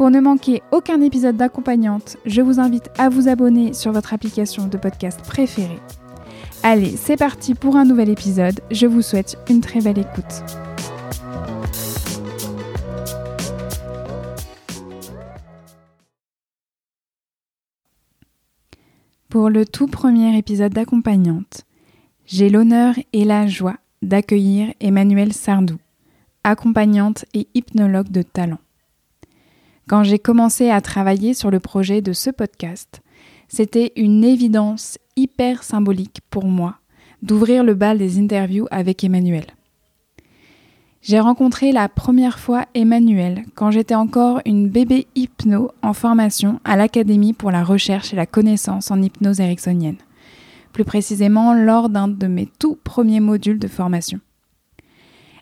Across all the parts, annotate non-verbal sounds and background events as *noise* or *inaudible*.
Pour ne manquer aucun épisode d'accompagnante, je vous invite à vous abonner sur votre application de podcast préférée Allez, c'est parti pour un nouvel épisode. Je vous souhaite une très belle écoute. Pour le tout premier épisode d'accompagnante, j'ai l'honneur et la joie d'accueillir Emmanuelle Sardou, accompagnante et hypnologue de talent. Quand j'ai commencé à travailler sur le projet de ce podcast, c'était une évidence hyper symbolique pour moi d'ouvrir le bal des interviews avec Emmanuel. J'ai rencontré la première fois Emmanuel quand j'étais encore une bébé hypno en formation à l'Académie pour la recherche et la connaissance en hypnose ericksonienne, plus précisément lors d'un de mes tout premiers modules de formation.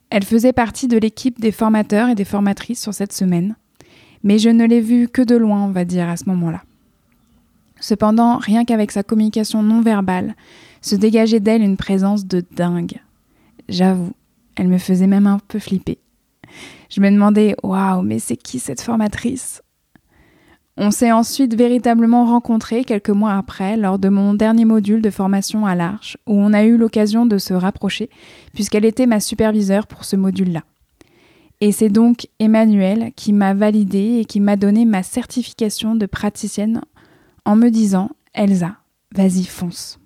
Elle faisait partie de l'équipe des formateurs et des formatrices sur cette semaine, mais je ne l'ai vue que de loin, on va dire, à ce moment-là. Cependant, rien qu'avec sa communication non verbale, se dégageait d'elle une présence de dingue. J'avoue, elle me faisait même un peu flipper. Je me demandais, waouh, mais c'est qui cette formatrice? On s'est ensuite véritablement rencontrés quelques mois après, lors de mon dernier module de formation à l'Arche, où on a eu l'occasion de se rapprocher, puisqu'elle était ma superviseure pour ce module-là. Et c'est donc Emmanuel qui m'a validée et qui m'a donné ma certification de praticienne en me disant Elsa, vas-y, fonce.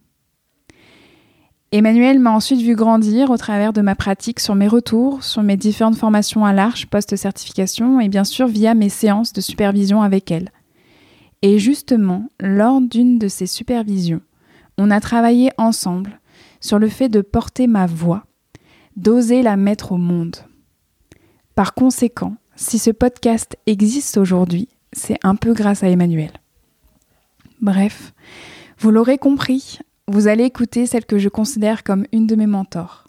Emmanuel m'a ensuite vu grandir au travers de ma pratique sur mes retours, sur mes différentes formations à l'Arche post-certification et bien sûr via mes séances de supervision avec elle. Et justement, lors d'une de ces supervisions, on a travaillé ensemble sur le fait de porter ma voix, d'oser la mettre au monde. Par conséquent, si ce podcast existe aujourd'hui, c'est un peu grâce à Emmanuel. Bref, vous l'aurez compris, vous allez écouter celle que je considère comme une de mes mentors.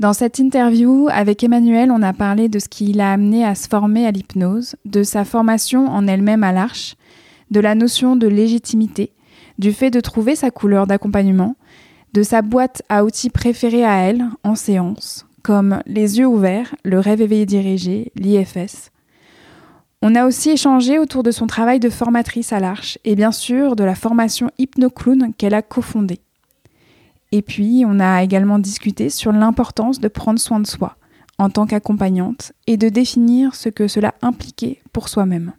Dans cette interview avec Emmanuel, on a parlé de ce qui l'a amené à se former à l'hypnose, de sa formation en elle-même à l'arche, de la notion de légitimité, du fait de trouver sa couleur d'accompagnement, de sa boîte à outils préférée à elle en séance, comme les yeux ouverts, le rêve éveillé dirigé, l'IFS, on a aussi échangé autour de son travail de formatrice à l'Arche et bien sûr de la formation HypnoClown qu'elle a cofondée. Et puis, on a également discuté sur l'importance de prendre soin de soi en tant qu'accompagnante et de définir ce que cela impliquait pour soi-même.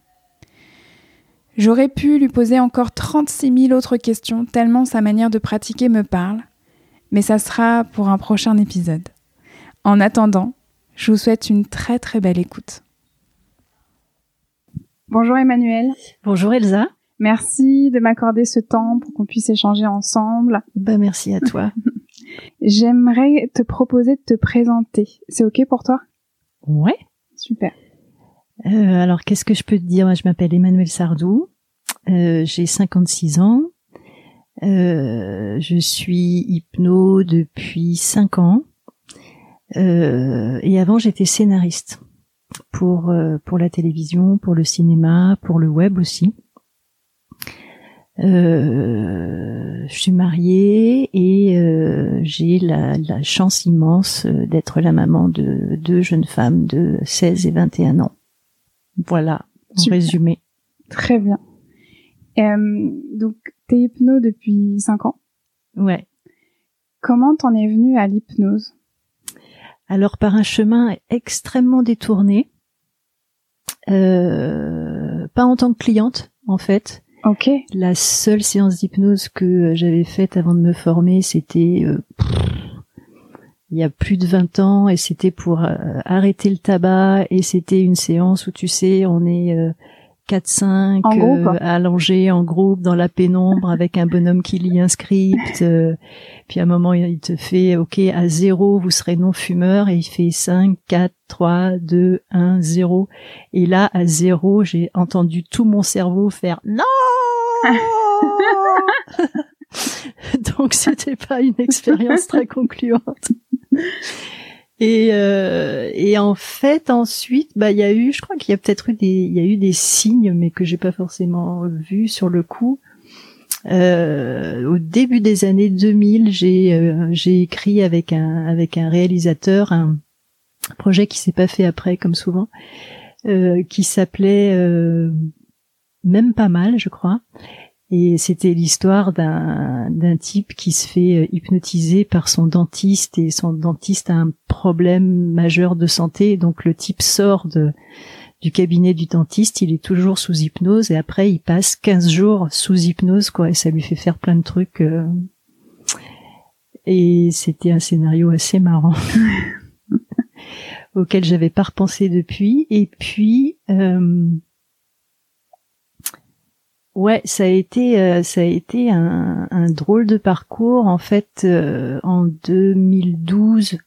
J'aurais pu lui poser encore 36 000 autres questions tellement sa manière de pratiquer me parle, mais ça sera pour un prochain épisode. En attendant, je vous souhaite une très très belle écoute. Bonjour Emmanuel. Bonjour Elsa. Merci de m'accorder ce temps pour qu'on puisse échanger ensemble. Bah merci à toi. *laughs* J'aimerais te proposer de te présenter. C'est ok pour toi? Ouais. Super. Euh, alors qu'est-ce que je peux te dire? Moi, je m'appelle Emmanuel Sardou. Euh, J'ai 56 ans. Euh, je suis hypno depuis 5 ans. Euh, et avant, j'étais scénariste pour euh, pour la télévision, pour le cinéma, pour le web aussi. Euh, je suis mariée et euh, j'ai la, la, chance immense d'être la maman de deux jeunes femmes de 16 et 21 ans. Voilà, en résumé. Très bien. Euh, donc, t'es hypno depuis 5 ans Ouais. Comment t'en es venue à l'hypnose? Alors par un chemin extrêmement détourné, euh, pas en tant que cliente en fait. Ok. La seule séance d'hypnose que j'avais faite avant de me former, c'était euh, il y a plus de 20 ans et c'était pour euh, arrêter le tabac et c'était une séance où tu sais, on est 4-5 euh, allongés en groupe dans la pénombre *laughs* avec un bonhomme qui lit un script. Euh, puis à un moment, il te fait, OK, à zéro, vous serez non-fumeur. Et il fait 5, 4, 3, 2, 1, 0. Et là, à zéro, j'ai entendu tout mon cerveau faire non *laughs* *laughs* Donc c'était pas une expérience très concluante. Et, euh, et en fait, ensuite, bah, il y a eu, je crois qu'il y a peut-être eu des, il y a eu des signes, mais que j'ai pas forcément vus sur le coup. Euh, au début des années 2000, j'ai euh, j'ai écrit avec un avec un réalisateur un projet qui s'est pas fait après, comme souvent, euh, qui s'appelait euh, même pas mal, je crois, et c'était l'histoire d'un d'un type qui se fait euh, hypnotiser par son dentiste et son dentiste a un problème majeur de santé. Donc le type sort de du cabinet du dentiste, il est toujours sous hypnose et après il passe 15 jours sous hypnose quoi et ça lui fait faire plein de trucs. Euh. Et c'était un scénario assez marrant *laughs* auquel j'avais pas repensé depuis. Et puis euh, Ouais, ça a été euh, ça a été un, un, drôle de parcours en fait. Euh, en 2012,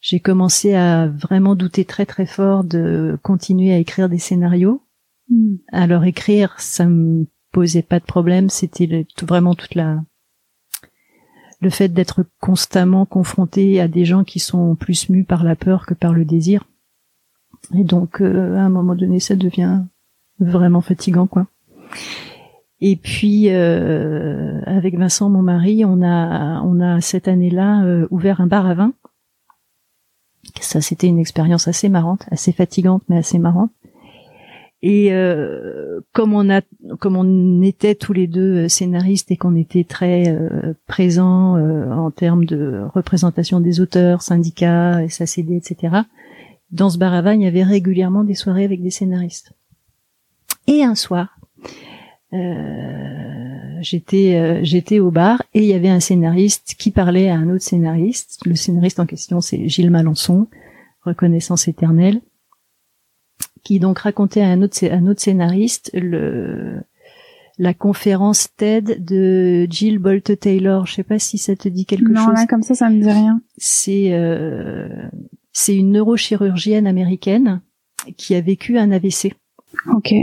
j'ai commencé à vraiment douter très très fort de continuer à écrire des scénarios. Hmm. Alors écrire, ça me posait pas de problème. C'était vraiment toute la le fait d'être constamment confronté à des gens qui sont plus mus par la peur que par le désir. Et donc, euh, à un moment donné, ça devient vraiment fatigant, quoi. Et puis euh, avec Vincent, mon mari, on a on a cette année-là euh, ouvert un bar à vin. Ça, c'était une expérience assez marrante, assez fatigante, mais assez marrante. Et euh, comme on a, comme on était tous les deux scénaristes et qu'on était très euh, présents euh, en termes de représentation des auteurs, syndicats, SACD, etc. Dans ce bar à vin, il y avait régulièrement des soirées avec des scénaristes. Et un soir, euh, j'étais euh, j'étais au bar et il y avait un scénariste qui parlait à un autre scénariste. Le scénariste en question, c'est Gilles Malençon, Reconnaissance éternelle, qui donc racontait à un autre un autre scénariste le la conférence TED de Jill Bolt Taylor. Je sais pas si ça te dit quelque chose. Non, là comme ça, ça me dit rien. C'est euh, c'est une neurochirurgienne américaine qui a vécu un AVC. Ok.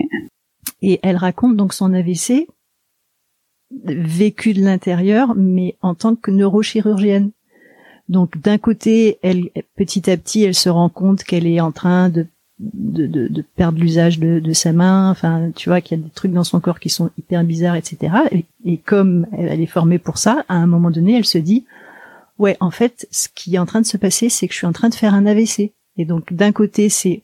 Et elle raconte donc son AVC vécu de l'intérieur, mais en tant que neurochirurgienne. Donc d'un côté, elle petit à petit, elle se rend compte qu'elle est en train de de, de, perdre l'usage de, de, sa main. Enfin, tu vois qu'il y a des trucs dans son corps qui sont hyper bizarres, etc. Et, et comme elle, est formée pour ça, à un moment donné, elle se dit ouais, en fait, ce qui est en train de se passer, c'est que je suis en train de faire un AVC. Et donc d'un côté, c'est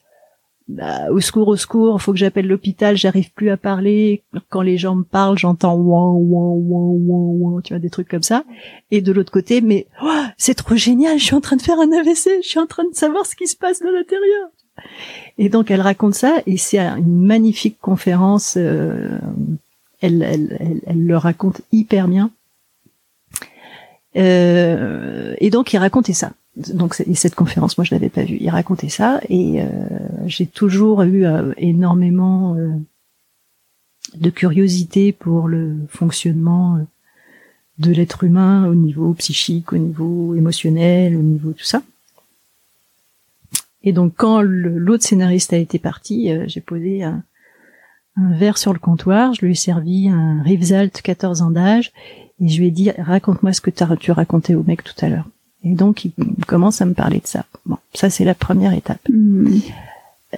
bah, au secours, au secours, faut que j'appelle l'hôpital, j'arrive plus à parler. Quand les gens me parlent, j'entends ouin, ouin, ouin, ouin, tu vois, des trucs comme ça. Et de l'autre côté, mais oh, c'est trop génial, je suis en train de faire un AVC, je suis en train de savoir ce qui se passe de l'intérieur. Et donc elle raconte ça, et c'est une magnifique conférence. Euh, elle, elle, le raconte hyper bien. Euh, et donc il racontait ça donc cette conférence, moi je l'avais pas vue. Il racontait ça et euh, j'ai toujours eu euh, énormément euh, de curiosité pour le fonctionnement de l'être humain au niveau psychique, au niveau émotionnel, au niveau tout ça. Et donc quand l'autre scénariste a été parti, j'ai posé un, verre sur le comptoir, je lui ai servi un Rivesalt 14 ans d'âge et je lui ai dit raconte-moi ce que tu racontais au mec tout à l'heure. Et donc, il commence à me parler de ça. Bon, ça, c'est la première étape. Hmm.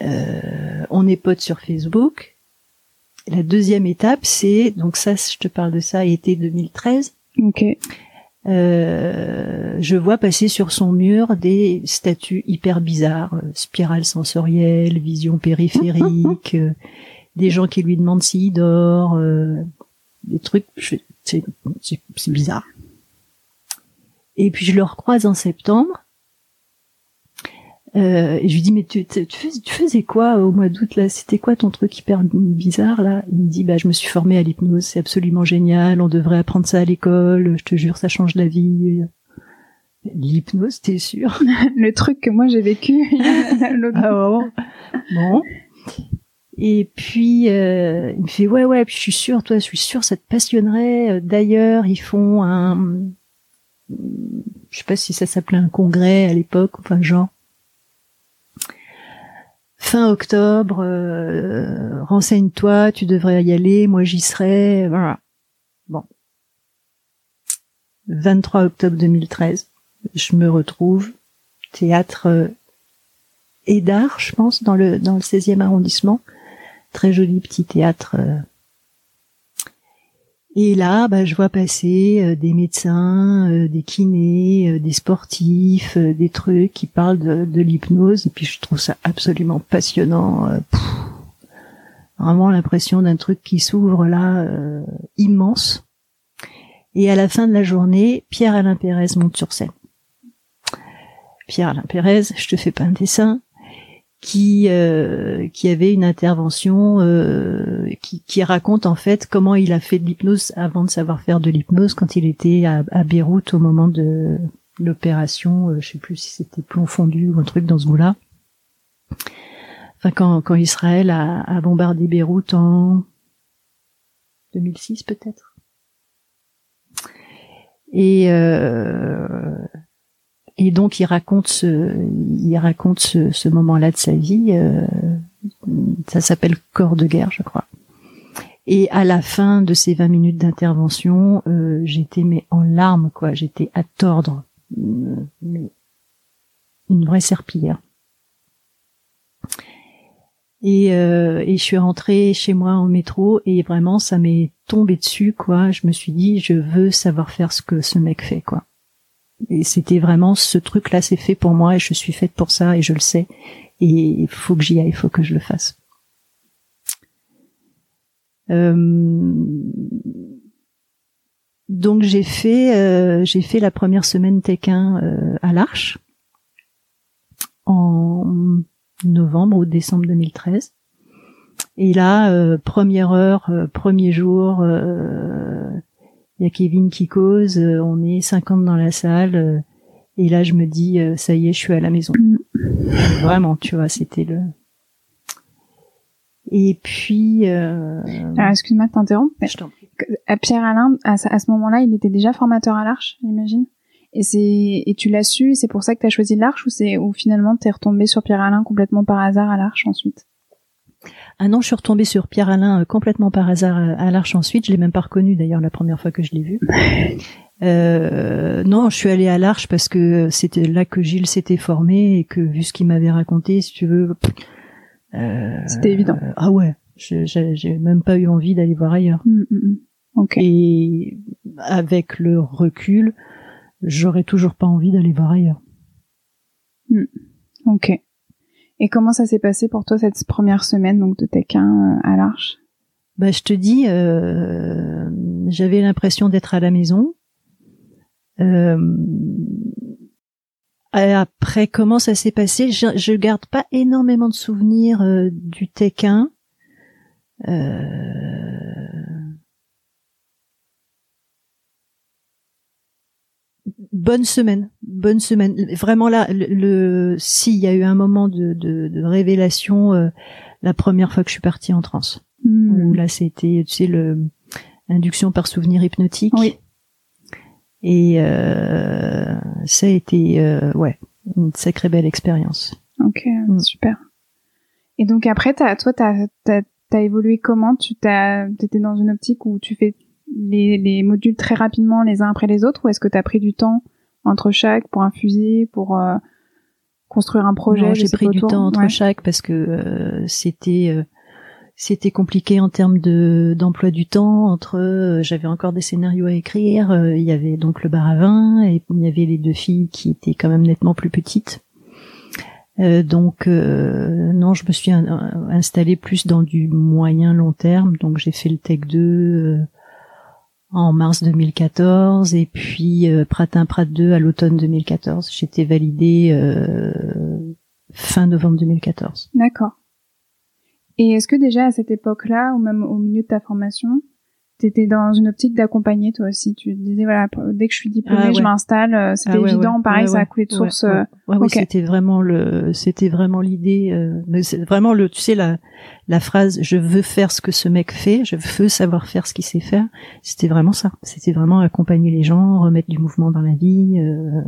Euh, on est potes sur Facebook. La deuxième étape, c'est, donc ça, je te parle de ça, été 2013. Ok. Euh, je vois passer sur son mur des statues hyper bizarres, euh, spirale sensorielle, vision périphérique, *laughs* euh, des gens qui lui demandent s'il dort, euh, des trucs, c'est bizarre. Et puis je le recroise en septembre. Euh, et je lui dis mais tu, tu, tu faisais quoi au mois d'août là? C'était quoi ton truc hyper bizarre là? Il me dit bah je me suis formée à l'hypnose, c'est absolument génial, on devrait apprendre ça à l'école, je te jure ça change la vie. L'hypnose, t'es sûr *laughs* Le truc que moi j'ai vécu. *laughs* *laughs* ah bon. Et puis euh, il me fait ouais ouais, puis je suis sûre, toi, je suis sûre, ça te passionnerait. D'ailleurs, ils font un, je sais pas si ça s'appelait un congrès à l'époque, enfin genre fin octobre, euh, renseigne-toi, tu devrais y aller, moi j'y serai, voilà. Bon. 23 octobre 2013, je me retrouve théâtre euh, Edard, je pense, dans le dans le 16e arrondissement. Très joli petit théâtre euh, et là, bah, je vois passer euh, des médecins, euh, des kinés, euh, des sportifs, des trucs qui parlent de, l'hypnose. Et puis je trouve ça absolument passionnant. vraiment l'impression d'un truc qui s'ouvre là, immense. Et à la fin de la journée, Pierre-Alain Pérez monte sur scène. Pierre-Alain Pérez, je te fais pas un dessin, qui euh, qui avait une intervention euh, qui, qui, raconte en fait comment il a fait de l'hypnose avant de savoir faire de l'hypnose quand il était à, à Beyrouth au moment de l'opération euh, je sais plus si c'était plomb fondu ou un truc dans ce goût-là. Enfin quand quand Israël a, a bombardé Beyrouth en 2006 peut-être. Et euh, et donc il raconte ce, il raconte ce, moment-là de sa vie. Euh, ça s'appelle Corps de guerre, je crois. Et à la fin de ces 20 minutes d'intervention, euh, j'étais mais en larmes, quoi. J'étais à tordre, une, une vraie serpillière. Et, euh, et je suis rentrée chez moi en métro et vraiment ça m'est tombé dessus, quoi. Je me suis dit, je veux savoir faire ce que ce mec fait, quoi. Et c'était vraiment ce truc-là, c'est fait pour moi et je suis faite pour ça et je le sais. Et il faut que j'y aille, il faut que je le fasse. Euh, donc j'ai fait euh, j'ai fait la première semaine Tequin euh, à l'Arche en novembre ou décembre 2013. Et là, première heure, premier jour, il y a Kevin qui cause, euh, on est 50 dans la salle, euh, et là je me dis, euh, ça y est, je suis à la maison. Mm. Vraiment, tu vois, c'était le... Et puis... Alors, excuse-moi de t'interrompre. Pierre Alain, à, ce moment-là, il était déjà formateur à l'Arche, j'imagine et c'est et tu l'as su, c'est pour ça que tu as choisi l'Arche ou c'est ou finalement t'es retombé sur Pierre Alain complètement par hasard à l'Arche ensuite? Ah non, je suis retombée sur Pierre Alain euh, complètement par hasard euh, à l'Arche ensuite. Je l'ai même pas reconnu d'ailleurs la première fois que je l'ai vu. *laughs* Euh, non, je suis allée à l'Arche parce que c'était là que Gilles s'était formé et que vu ce qu'il m'avait raconté, si tu veux, euh, c'était évident. ah ouais, j'ai même pas eu envie d'aller voir ailleurs. Mm, mm, mm. Et avec le recul, j'aurais toujours pas envie d'aller voir ailleurs. Ok. Et comment ça s'est passé pour toi cette première semaine donc de Tequin euh, à l'Arche? Bah je te dis, euh, j'avais l'impression d'être à la maison. Euh, après comment ça s'est passé, je, je garde pas énormément de souvenirs euh, du Tequin. Euh, bonne semaine, bonne semaine. Vraiment là, le, s'il y a eu un moment de, de, révélation, euh, la première fois que je suis partie en transe. Hmm. là, c'était, tu sais, le induction par souvenir hypnotique. Oui. Et euh, ça a été, euh, ouais, une sacrée belle expérience. Ok, hmm. super. Et donc après, toi, t'as as, évolué comment? Tu t'as, étais dans une optique où tu fais les, les, modules très rapidement les uns après les autres ou est-ce que tu as pris du temps entre chaque pour infuser, pour euh, construire un projet J'ai pris du temps entre chaque parce que euh, c'était euh, c'était compliqué en termes de d'emploi du temps. Entre j'avais encore des scénarios à écrire, il y avait donc le bar à vin et il y avait les deux filles qui étaient quand même nettement plus petites. donc non, je me suis installée plus dans du moyen long terme. Donc j'ai fait le Tech 2 en mars 2014 et puis euh, Pratin Prat 2 à l'automne 2014. J'étais validée euh, fin novembre 2014. D'accord. Et est-ce que déjà à cette époque-là, ou même au milieu de ta formation, t'étais dans une optique d'accompagner toi aussi Tu disais voilà, dès que je suis diplômée, Ah, je m'installe. euh, C'était Ah ouais, évident, ouais. pareil, ça a coulé de source. Ouais, euh, oui, c'était vraiment le, c'était vraiment l'idée. euh, c'est vraiment le, tu sais la, la phrase "je veux faire ce que ce mec fait, je veux savoir faire ce qu'il sait faire". C'était vraiment ça. C'était vraiment accompagner les gens, remettre du mouvement dans la vie, euh,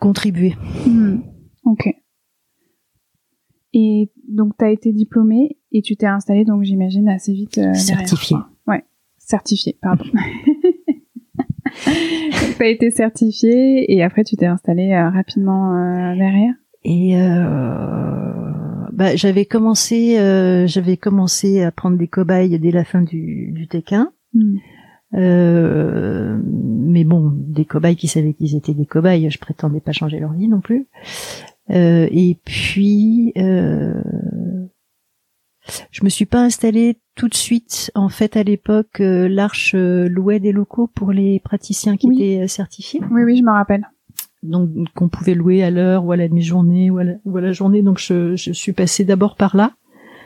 contribuer. Hmm. Ok. Et donc, tu as été diplômée et tu t'es installée, donc j'imagine, assez vite. euh, derrière, Certifiée. quoi. Ouais, certifiée, pardon. *laughs* tu as été certifiée et après, tu t'es installée euh, rapidement euh, derrière. Et euh, bah, j'avais commencé, euh, j'avais commencé à prendre des cobayes dès la fin du, du Tech1. Hmm. Euh, mais bon, des cobayes qui savaient qu'ils étaient des cobayes, je prétendais pas changer leur vie non plus. Euh, et puis, euh, je me suis pas installée tout de suite. En fait, à l'époque, euh, l'Arche euh, louait des locaux pour les praticiens qui Oui. étaient euh, certifiés. Oui, oui, je me rappelle. Donc, qu'on pouvait louer à l'heure ou à la demi-journée ou, à la- ou à la journée. Donc, je, je suis passée d'abord par là.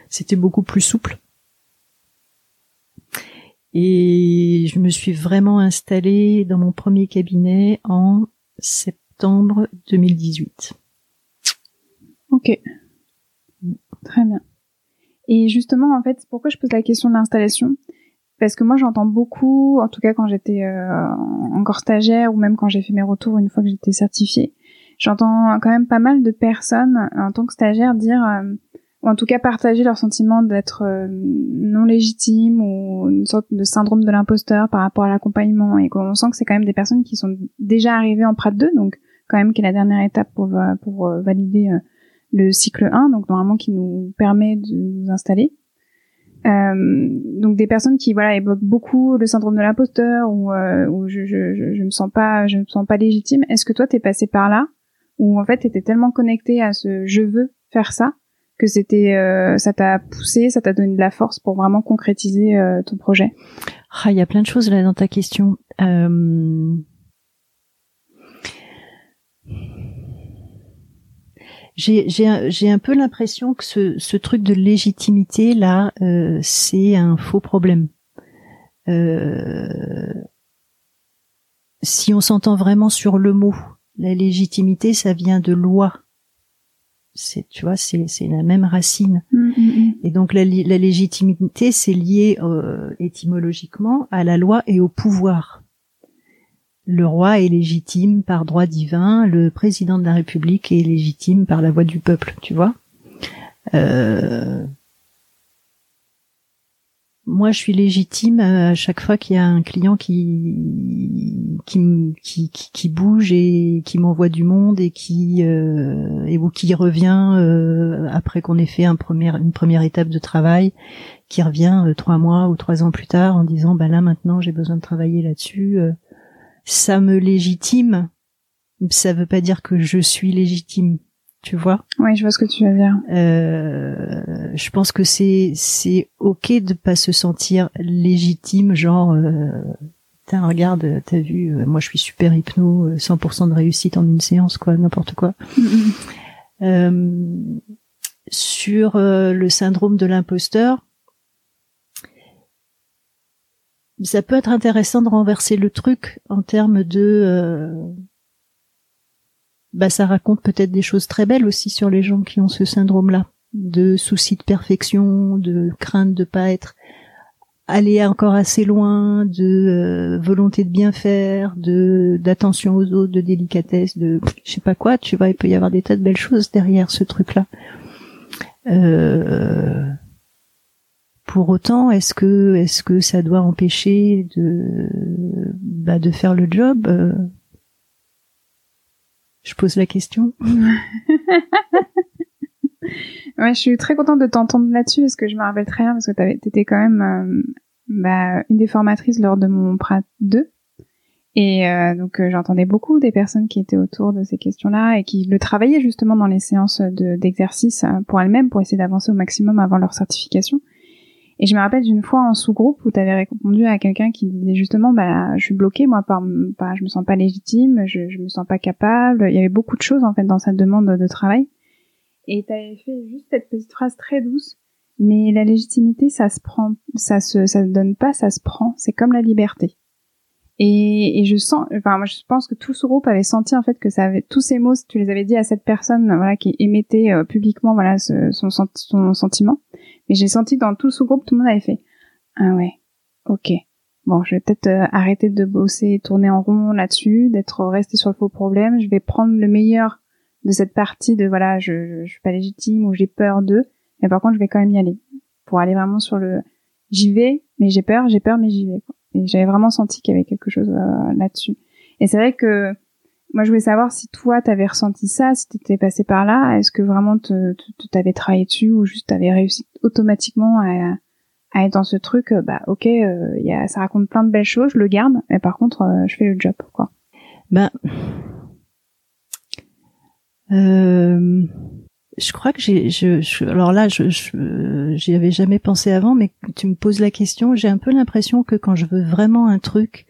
C'était beaucoup plus souple. Et je me suis vraiment installée dans mon premier cabinet en septembre 2018. Ok. Très bien. Et justement, en fait, pourquoi je pose la question de l'installation. Parce que moi, j'entends beaucoup, en tout cas quand j'étais euh, encore stagiaire ou même quand j'ai fait mes retours une fois que j'étais certifiée, j'entends quand même pas mal de personnes en tant que stagiaire dire, euh, ou en tout cas partager leur sentiment d'être euh, non légitime ou une sorte de syndrome de l'imposteur par rapport à l'accompagnement. Et qu'on sent que c'est quand même des personnes qui sont déjà arrivées en Prat 2, donc quand même qui est la dernière étape pour, va- pour euh, valider euh, le cycle 1, donc normalement qui nous permet de nous installer. Euh, donc des personnes qui voilà évoquent beaucoup le syndrome de l'imposteur ou, euh, ou je, je, je, je me sens pas je me sens pas légitime. Est-ce que toi t'es passé par là ou en fait t'étais tellement connecté à ce je veux faire ça que c'était euh, ça t'a poussé, ça t'a donné de la force pour vraiment concrétiser euh, ton projet? Ah, il y a plein de choses là dans ta question. Euh, J'ai j'ai un, j'ai un peu l'impression que ce, ce truc de légitimité là, euh, c'est un faux problème. Euh, si on s'entend vraiment sur le mot, la légitimité, ça vient de loi. C'est tu vois, c'est c'est la même racine. Et donc la, la légitimité, c'est lié euh, étymologiquement à la loi et au pouvoir. Le roi est légitime par droit divin, le président de la République est légitime par la voix du peuple, tu vois. Euh, Moi, je suis légitime euh, à chaque fois qu'il y a un client qui qui, qui, bouge et qui m'envoie du monde et qui euh, et ou qui revient après qu'on ait fait une première étape de travail, qui revient trois mois ou trois ans plus tard en disant bah là maintenant j'ai besoin de travailler là-dessus. Euh, ça me légitime. Ça veut pas dire que je suis légitime, tu vois. Oui, je vois ce que tu veux dire. Euh, je pense que c'est c'est ok de pas se sentir légitime, genre euh, Putain, regarde, t'as vu, euh, moi je suis super hypno, euh, 100% de réussite en une séance, quoi, n'importe quoi. *laughs* Euh, sur euh, le syndrome de l'imposteur, ça peut être intéressant de renverser le truc en termes de euh, bah ça raconte peut-être des choses très belles aussi sur les gens qui ont ce syndrome-là, de souci de perfection, de crainte de pas être aller encore assez loin, de euh, volonté de bien faire, de d'attention aux autres, de délicatesse, de je sais pas quoi, tu vois, il peut y avoir des tas de belles choses derrière ce truc-là. Euh, pour autant, est-ce que est-ce que ça doit empêcher de bah, faire le job euh, Je pose la question. *laughs* Ouais, je suis très contente de t'entendre là-dessus parce que je me rappelle très bien parce que t'étais quand même euh, bah, une des formatrices lors de mon Prat 2. Et euh, donc j'entendais beaucoup des personnes qui étaient autour de ces questions-là et qui le travaillaient justement dans les séances de- d'exercice pour elles-mêmes pour essayer d'avancer au maximum avant leur certification. Et je me rappelle d'une fois en sous-groupe où tu avais répondu à quelqu'un qui disait justement, bah, je suis bloquée, moi, par, bah, je me sens pas légitime, je, je me sens pas capable. Il y avait beaucoup de choses, en fait, dans cette demande de travail. Et tu avais fait juste cette petite phrase très douce. Mais la légitimité, ça se prend, ça se, ça se donne pas, ça se prend. C'est comme la liberté. Et, et, je sens, enfin moi je pense que tout ce groupe avait senti en fait que ça avait tous ces mots, tu les avais dit à cette personne, voilà, qui émettait euh, publiquement, voilà, ce, son, son sentiment. Mais j'ai senti que dans tout ce groupe, tout le monde avait fait, ah ouais, ok, bon, je vais peut-être euh, arrêter de bosser, tourner en rond là-dessus, d'être resté sur le faux problème. Je vais prendre le meilleur de cette partie de voilà, je, je, suis pas légitime ou j'ai peur d'eux, mais par contre, je vais quand même y aller pour aller vraiment sur le, j'y vais, mais j'ai peur, j'ai peur, mais j'y vais. Et j'avais vraiment senti qu'il y avait quelque chose euh, là-dessus. Et c'est vrai que moi, je voulais savoir si toi, t'avais ressenti ça, si t'étais passé par là. Est-ce que vraiment t'avais travaillé dessus ou juste t'avais réussi automatiquement à, être dans ce truc euh, Bah, ok, euh, ça raconte plein de belles choses, je le garde, mais par contre, euh, je fais le job, quoi. Ben, euh, je crois que j'ai, je, je, alors là, je, j'y avais jamais pensé avant, mais tu me poses la question, j'ai un peu l'impression que quand je veux vraiment un truc,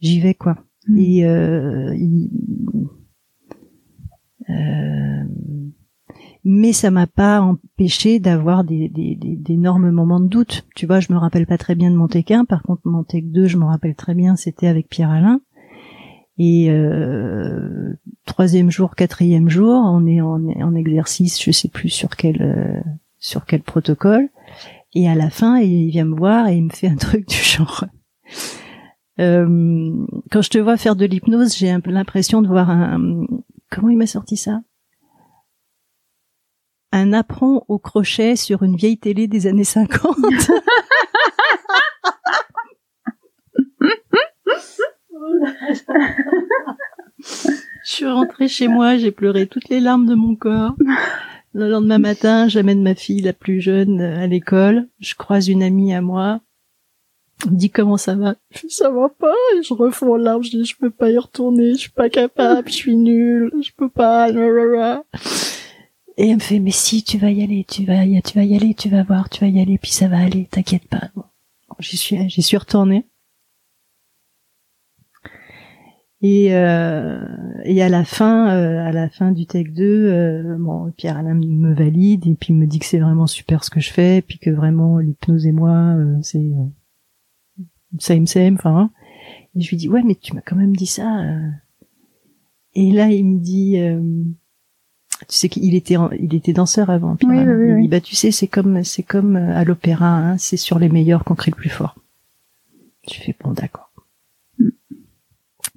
j'y vais quoi. Mm. Et euh, euh, mais ça m'a pas empêché d'avoir des, des, des, d'énormes moments de doute. Tu vois, je me rappelle pas très bien de mon Tech 1, par contre mon Tech 2, je me rappelle très bien, c'était avec Pierre Alain. Et euh, troisième jour, quatrième jour, on est en, en, exercice, je sais plus sur quel euh, sur quel protocole. Et à la fin, il vient me voir et il me fait un truc du genre. Euh, quand je te vois faire de l'hypnose, j'ai un peu l'impression de voir un. Comment il m'a sorti ça? Un apprend au crochet sur une vieille télé des années 50. *laughs* je suis rentrée chez moi, j'ai pleuré toutes les larmes de mon corps. Le lendemain matin, j'amène ma fille la plus jeune à l'école. Je croise une amie à moi. Elle me dit comment ça va? Ça va pas. Et je refonds en larmes. Je dis je peux pas y retourner. Je suis pas capable. Je suis nulle. Je peux pas. Et elle me fait mais si tu vas y aller, tu vas y, tu vas y aller, tu vas voir, tu vas y aller, puis ça va aller. T'inquiète pas. J'y suis, j'y suis retournée. Et, euh, et à la fin, euh, à la fin du Tech 2, euh, bon, Pierre Alain me valide et puis me dit que c'est vraiment super ce que je fais, puis que vraiment l'hypnose et moi, euh, c'est euh, same, enfin. Hein. Et je lui dis ouais, mais tu m'as quand même dit ça. Euh. Et là, il me dit, tu sais qu'il était, il était danseur avant. Pierre oui, oui, oui, il dit bah tu sais, c'est comme, c'est comme à l'opéra, hein, c'est sur les meilleurs qu'on crie le plus fort. Tu fais bon, d'accord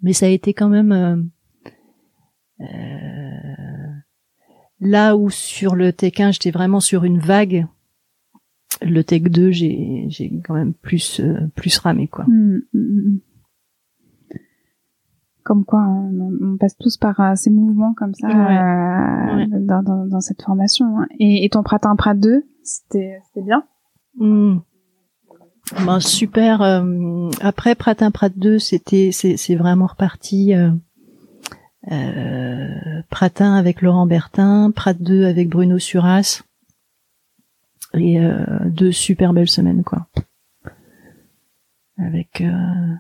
mais ça a été quand même euh, euh, là où sur le 1 j'étais vraiment sur une vague le Tech 2 j'ai j'ai quand même plus euh, plus ramé quoi mmh, mmh, comme quoi on, on, passe tous par euh, ces mouvements comme ça ouais. Ouais. Dans, dans, dans, cette formation hein. et, et ton Pratin Prat 2 c'était c'était bien? Mmh. Ben, super. Euh, après Pratin Prat 2, c'était c'est vraiment reparti. Euh, euh, Pratin avec Laurent Bertin, Prat 2 avec Bruno Suras. Et euh, deux super belles semaines quoi. Avec euh,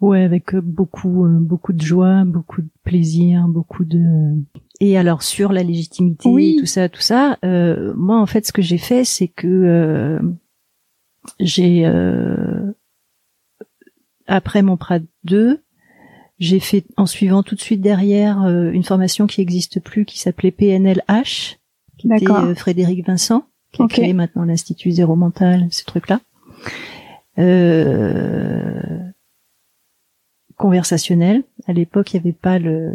ouais, avec beaucoup beaucoup de joie, beaucoup de plaisir, beaucoup de et alors sur la légitimité, oui. tout ça, tout ça. moi en fait, ce que j'ai fait, c'est que j'ai euh, après mon Prat 2, j'ai fait en suivant tout de suite derrière euh, une formation qui n'existe plus qui s'appelait PNLH, qui était euh, Frédéric Vincent, qui a créé maintenant l'Institut Zéro Mental, ce truc-là. conversationnel. À l'époque, il n'y avait pas le,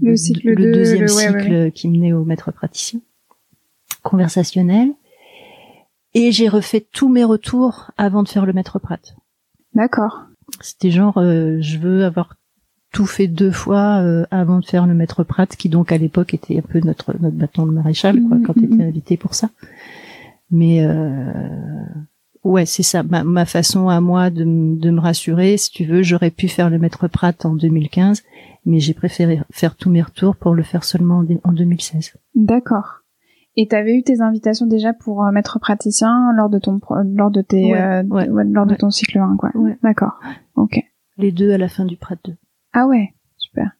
le, cycle le deuxième le, cycle ouais, ouais. qui menait au maître praticien. Conversationnel. Et j'ai refait tous mes retours avant de faire le maître prat. D'accord. C'était genre, euh, je veux avoir tout fait deux fois euh, avant de faire le maître prat, qui donc à l'époque était un peu notre notre bâton de maréchal, quoi, Mhm, quand tu étais invité pour ça. Mais euh, ouais, c'est ça, ma, ma façon à moi de, me rassurer. Si tu veux, j'aurais pu faire le maître prat en 2015, mais j'ai préféré faire tous mes retours pour le faire seulement en, dé- en 2016. D'accord. Et tu avais eu tes invitations déjà pour euh, maître praticien lors de ton lors de tes euh, lors de ton cycle 1 quoi. D'accord. OK. Les deux à la fin du Prat 2. Ah ouais, super.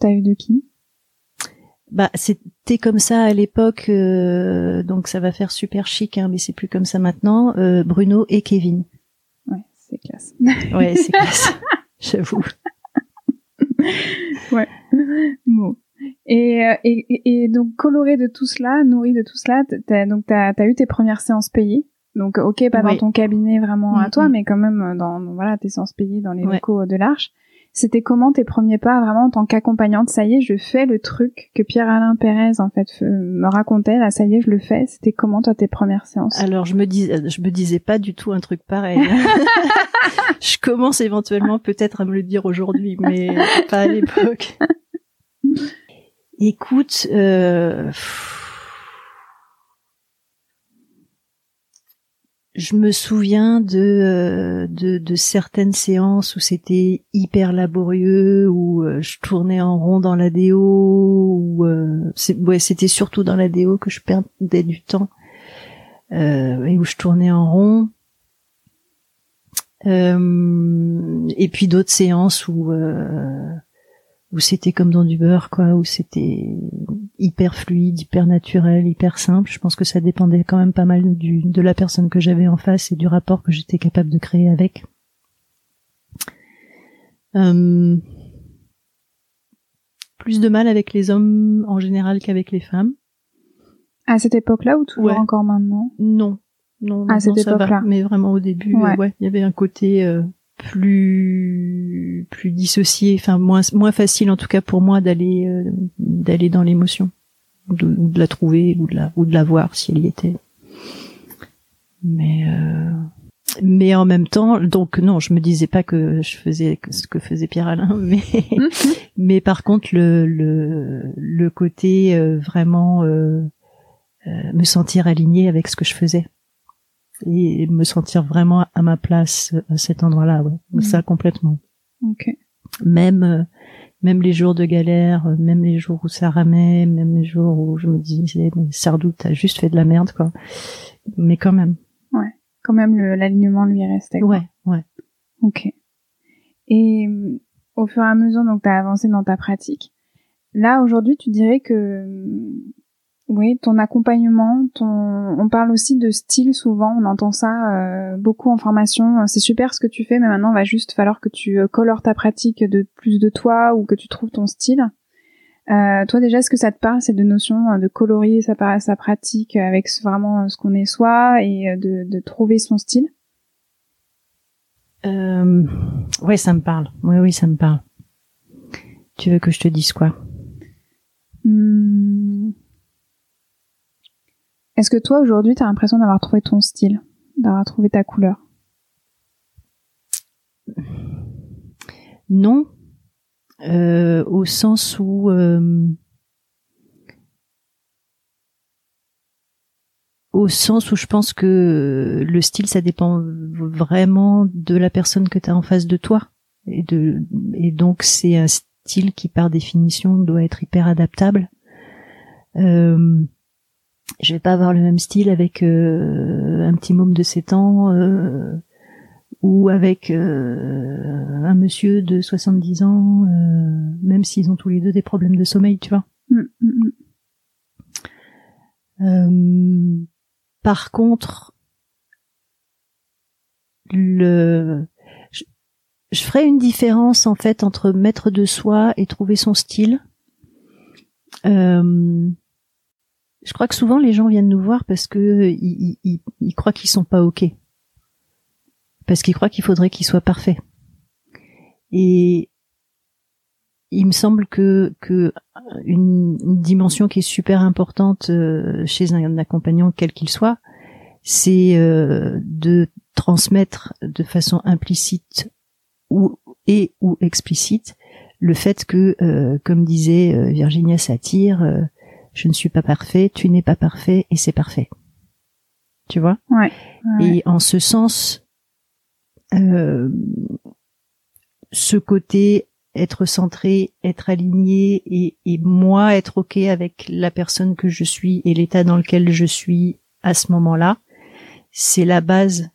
T'as eu de qui? Bah c'était comme ça à l'époque euh, donc ça va faire super chic hein, mais c'est plus comme ça maintenant Bruno et Kevin. Ouais, c'est classe. ouais, c'est *laughs* classe. J'avoue. ouais. Bon. Et, euh, et, et, donc coloré de tout cela, nourri de tout cela, t'as, donc t'as as eu tes premières séances payées. Donc ok, pas dans ton cabinet vraiment à toi, mais quand même dans, voilà tes séances payées dans les locaux de l'Arche. C'était comment tes premiers pas vraiment en tant qu'accompagnante? Ça y est, je fais le truc que Pierre-Alain Pérez en fait me racontait. Là, ça y est, je le fais. C'était comment toi tes premières séances? Alors je me dis, je me disais pas du tout un truc pareil. *laughs* *laughs* je commence éventuellement peut-être à me le dire aujourd'hui, mais pas à l'époque. *laughs* Écoute, euh, je me souviens de, euh, de, de certaines séances où c'était hyper laborieux, où euh, je tournais en rond dans la déo, où ouais, c'était surtout dans la déo que je perdais du temps et où je tournais en rond. et puis d'autres séances où où c'était comme dans du beurre, quoi, où c'était hyper fluide, hyper naturel, hyper simple. Je pense que ça dépendait quand même pas mal du, de la personne que j'avais en face et du rapport que j'étais capable de créer avec. Euh, plus de mal avec les hommes en général qu'avec les femmes. À cette époque-là ou toujours encore maintenant? Non, non, à cette époque-là. Mais vraiment au début, ouais, il y avait un côté euh, plus plus dissocié, enfin moins moins facile en tout cas pour moi d'aller euh, d'aller dans l'émotion, de, ou de la trouver ou de la ou de la voir si elle y était. Mais euh, mais en même temps, donc non, je me disais pas que je faisais ce que faisait Pierre Alain, *laughs* mais *laughs* mais par contre le le le côté euh, vraiment me sentir aligné avec ce que je faisais et me sentir vraiment à ma place à cet endroit-là, ouais. Mm. Ça complètement. Ok. Même euh, même les jours de galère, euh, même les jours où ça ramait, même les jours où je me disais mais Sardou, t'as juste fait de la merde quoi. Mais quand même. Ouais. Quand même l'alignement lui restait. Quoi. Ouais, ouais. Ok. Et euh, au fur et à mesure donc t'as avancé dans ta pratique. Là aujourd'hui, tu dirais que oui, ton accompagnement, ton... on parle aussi de style souvent, on entend ça euh, beaucoup en formation. C'est super ce que tu fais, mais maintenant il va juste falloir que tu euh, colores ta pratique de plus de toi ou que tu trouves ton style. Euh, toi déjà, est-ce que ça te parle cette notion euh, de colorier sa, sa pratique avec vraiment ce qu'on est soi et de, de trouver son style euh, Ouais, ça me parle. Oui, oui, ça me parle. Tu veux que je te dise quoi? Hmm. Est-ce que toi aujourd'hui tu as l'impression d'avoir trouvé ton style, d'avoir trouvé ta couleur? Non, euh, au sens où euh, au sens où je pense que le style ça dépend vraiment de la personne que tu as en face de toi. Et donc c'est un style qui par définition doit être hyper adaptable. Euh, je vais pas avoir le même style avec euh, un petit môme de 7 ans euh, ou avec euh, un monsieur de 70 ans, même s'ils ont tous les deux des problèmes de sommeil, tu vois. Mm, mm, mm. par contre, le je, je ferai une différence en fait entre mettre de soi et trouver son style. Euh, je crois que souvent les gens viennent nous voir parce que ils, ils, ils croient qu'ils sont pas ok, parce qu'ils croient qu'il faudrait qu'ils soient parfaits. Et il me semble que que une, dimension qui est super importante euh, chez un, accompagnant quel qu'il soit, c'est euh, de transmettre de façon implicite ou et ou explicite le fait que, euh, comme disait Virginia Satir, je ne suis pas parfait, tu n'es pas parfait et c'est parfait. Tu vois? Ouais, Et en ce sens, euh, ce côté être centré, être aligné et, et moi être ok avec la personne que je suis et l'état dans lequel je suis à ce moment-là, c'est la base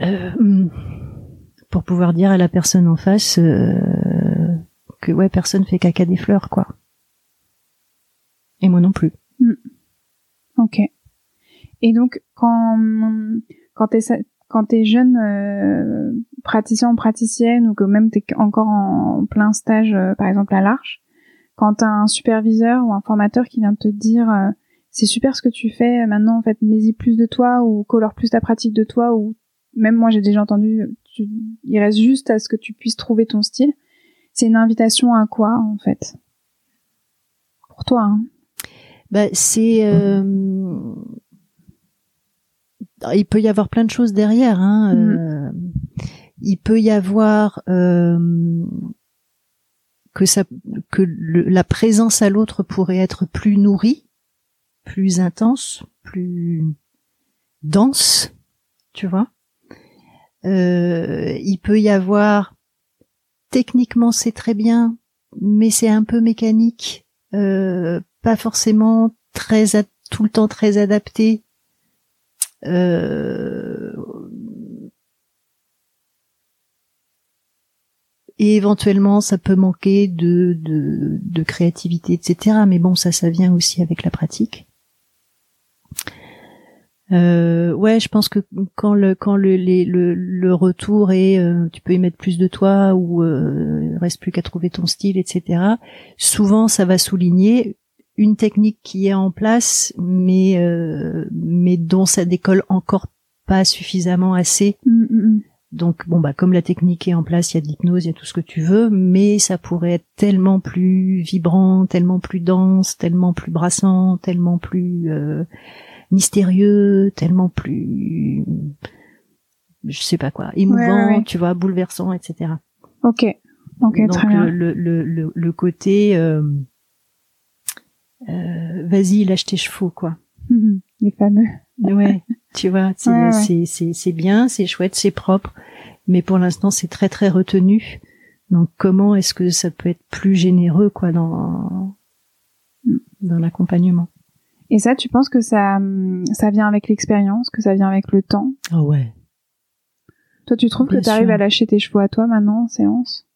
euh, pour pouvoir dire à la personne en face euh, que ouais personne fait caca des fleurs quoi. Et moi non plus. Hmm. Ok. Et donc quand quand t'es quand t'es jeune euh, praticien ou praticienne ou que même t'es encore en plein stage, euh, par exemple à l'Arche, quand t'as un superviseur ou un formateur qui vient te dire euh, c'est super ce que tu fais, maintenant en fait mets-y plus de toi ou colore plus ta pratique de toi ou même moi j'ai déjà entendu, tu, il reste juste à ce que tu puisses trouver ton style. C'est une invitation à quoi en fait? Pour toi hein bah, c'est euh, il peut y avoir plein de choses derrière. Hein. Mm. Euh, il peut y avoir euh, que ça, que la présence à l'autre pourrait être plus nourrie, plus intense, plus dense, tu vois. Euh, il peut y avoir techniquement c'est très bien, mais c'est un peu mécanique, euh, pas forcément très tout le temps très adapté euh, et éventuellement, ça peut manquer de, de, de, créativité, etc. Mais bon, ça, ça vient aussi avec la pratique. Euh, ouais, je pense que quand le quand le le, le retour est, euh, tu peux y mettre plus de toi ou euh, reste plus qu'à trouver ton style, etc. Souvent, ça va souligner une technique qui est en place, mais euh, mais dont ça décolle encore pas suffisamment assez. Mm, mm, mm. Donc bon bah comme la technique est en place, il y a de l'hypnose, il y a tout ce que tu veux, mais ça pourrait être tellement plus vibrant, tellement plus dense, tellement plus brassant, tellement plus euh, mystérieux, tellement plus je sais pas quoi, émouvant, tu vois, bouleversant, etc. Ok, ok, très bien. Le, le, le, le côté euh, euh, vas-y, lâche tes chevaux, quoi. *laughs* les fameux. Ouais, tu vois, c'est c'est bien, c'est chouette, c'est propre, mais pour l'instant c'est très très retenu. Donc comment est-ce que ça peut être plus généreux, quoi, dans dans l'accompagnement? Et ça, tu penses que ça ça vient avec l'expérience, que ça vient avec le temps? Ah ouais. Toi, tu trouves que tu arrives à lâcher tes chevaux à toi maintenant en séance?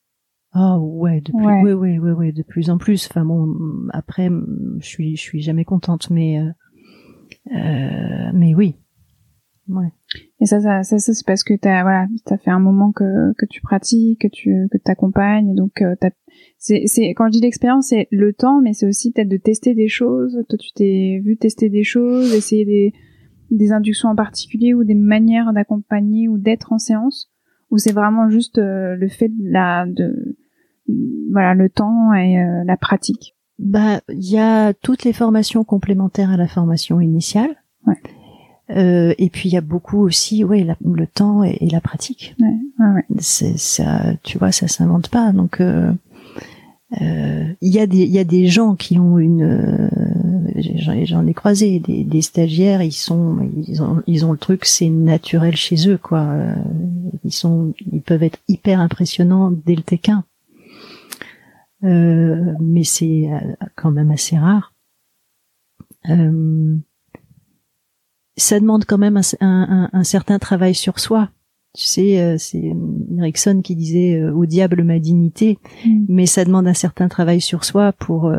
Ah ouais, de plus, ouais. ouais, ouais, ouais, de plus en plus. Enfin bon, après, je suis, je suis jamais contente, mais, euh, euh, mais oui, ouais. Et ça, ça, ça, c'est parce que t'as, voilà, t'as fait un moment que que tu pratiques, que tu que t'accompagnes, donc euh, c'est, c'est quand je dis l'expérience, c'est le temps, mais c'est aussi peut-être de tester des choses. Toi, tu t'es vu tester des choses, essayer des des inductions en particulier ou des manières d'accompagner ou d'être en séance ou c'est vraiment juste euh, le fait de la de voilà le temps et euh, la pratique Bah, il y a toutes les formations complémentaires à la formation initiale. Ouais. Euh, et puis il y a beaucoup aussi, ouais, le temps et, la pratique. Ouais, ouais, C'est ça, tu vois, ça s'invente pas. Donc euh, euh, il y a des il y a des gens qui ont une euh, j'en ai croisé des, des, stagiaires ils sont ils ont ils ont le truc c'est naturel chez eux quoi ils sont ils peuvent être hyper impressionnants dès le T1 euh, mais c'est euh, quand même assez rare. Euh, ça demande quand même un, certain travail sur soi. Tu sais, c'est Erickson qui disait au diable ma dignité, mm. mais ça demande un certain travail sur soi pour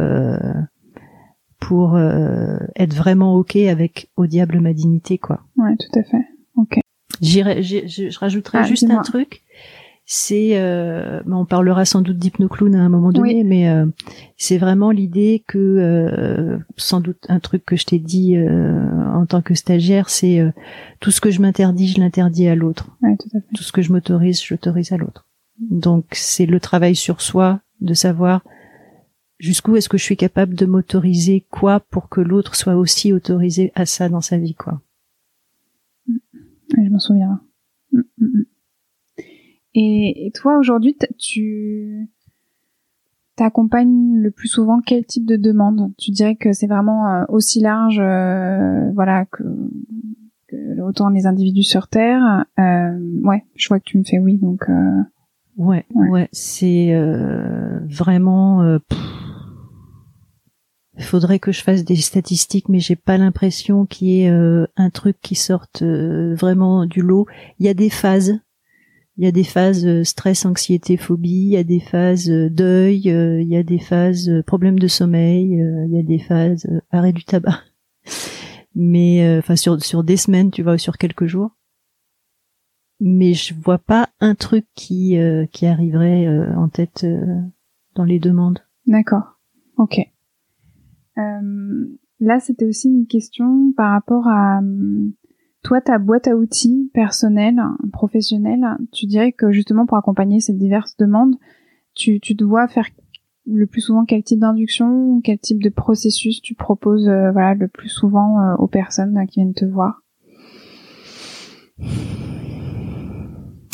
pour être vraiment ok avec au diable ma dignité, quoi. Ouais, tout à fait. Ok. J'irai, je rajouterai ah, juste un truc c'est euh, on parlera sans doute d'hypnoclown à un moment donné mais euh, c'est vraiment l'idée que euh, sans doute un truc que je t'ai dit euh, en tant que stagiaire c'est tout ce que je m'interdis je l'interdis à l'autre. Tout, ce que je m'autorise je l'autorise à l'autre. Donc c'est le travail sur soi de savoir jusqu'où est-ce que je suis capable de m'autoriser quoi pour que l'autre soit aussi autorisé à ça dans sa vie quoi. Je m'en souviens. mm, mm, mm. Et, toi, aujourd'hui, tu t'accompagnes le plus souvent quel type de demande? Tu dirais que c'est vraiment euh, aussi large, euh, voilà, que, que, autant les individus sur Terre. Euh, ouais, je vois que tu me fais oui, donc. Ouais, ouais, c'est euh, vraiment. Euh, il faudrait que je fasse des statistiques, mais j'ai pas l'impression qu'il y ait euh, un truc qui sorte vraiment du lot. Il y a des phases. Il y a des phases stress, anxiété, phobie. Il y a des phases deuil. il y a des phases problème de sommeil. il y a des phases arrêt du tabac. *laughs* Mais enfin sur sur des semaines, tu vois, sur quelques jours mais je vois pas un truc qui euh, qui arriverait euh, en tête euh, dans les demandes. D'accord. Ok. là, c'était aussi une question par rapport à toi, ta boîte à outils personnelle, professionnelle. Tu dirais que justement pour accompagner ces diverses demandes, tu, tu dois faire le plus souvent quel type d'induction, quel type de processus tu proposes, voilà, le plus souvent aux personnes qui viennent te voir?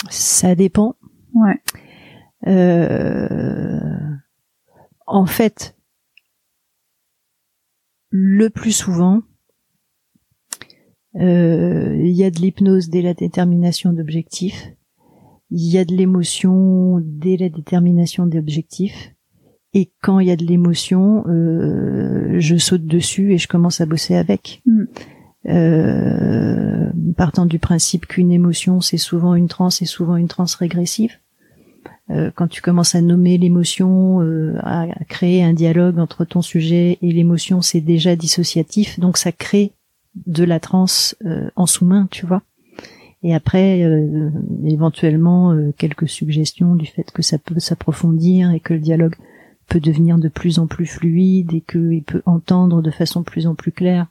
Ça dépend. Ouais. Euh, en fait, le plus souvent, euh, il y a de l'hypnose dès la détermination d'objectifs. Il y a de l'émotion dès la détermination d'objectifs. Et quand il y a de l'émotion, euh, je saute dessus et je commence à bosser avec. Mm. Euh, partant du principe qu'une émotion c'est souvent une transe et souvent une transe régressive. Euh, quand tu commences à nommer l'émotion, euh, à, créer un dialogue entre ton sujet et l'émotion, c'est déjà dissociatif, donc ça crée de la transe en sous-main, tu vois. Et après, éventuellement, quelques suggestions du fait que ça peut s'approfondir et que le dialogue peut devenir de plus en plus fluide et qu'il peut entendre de façon plus en plus claire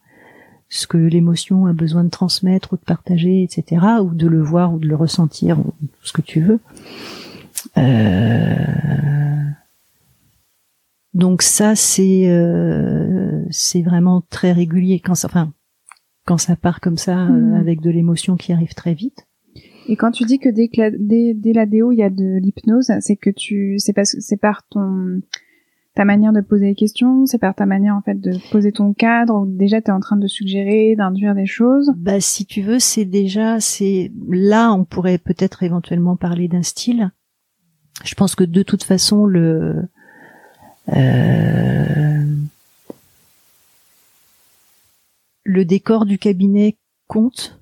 ce que l'émotion a besoin de transmettre ou de partager, etc., ou de le voir ou de le ressentir, ou ce que tu veux. Euh... Donc ça, c'est euh, vraiment très régulier quand enfin, quand ça part comme ça, euh, mmh. avec de l'émotion qui arrive très vite. Et quand tu dis que dès, que la, dès, dès la déo il y a de l'hypnose, c'est que tu c'est parce c'est par ton ta manière de poser les questions, c'est par ta manière en fait de poser ton cadre ou déjà tu es en train de suggérer, d'induire des choses? Bah si tu veux, c'est déjà c'est là on pourrait peut-être éventuellement parler d'un style. Je pense que de toute façon le euh, le décor du cabinet compte?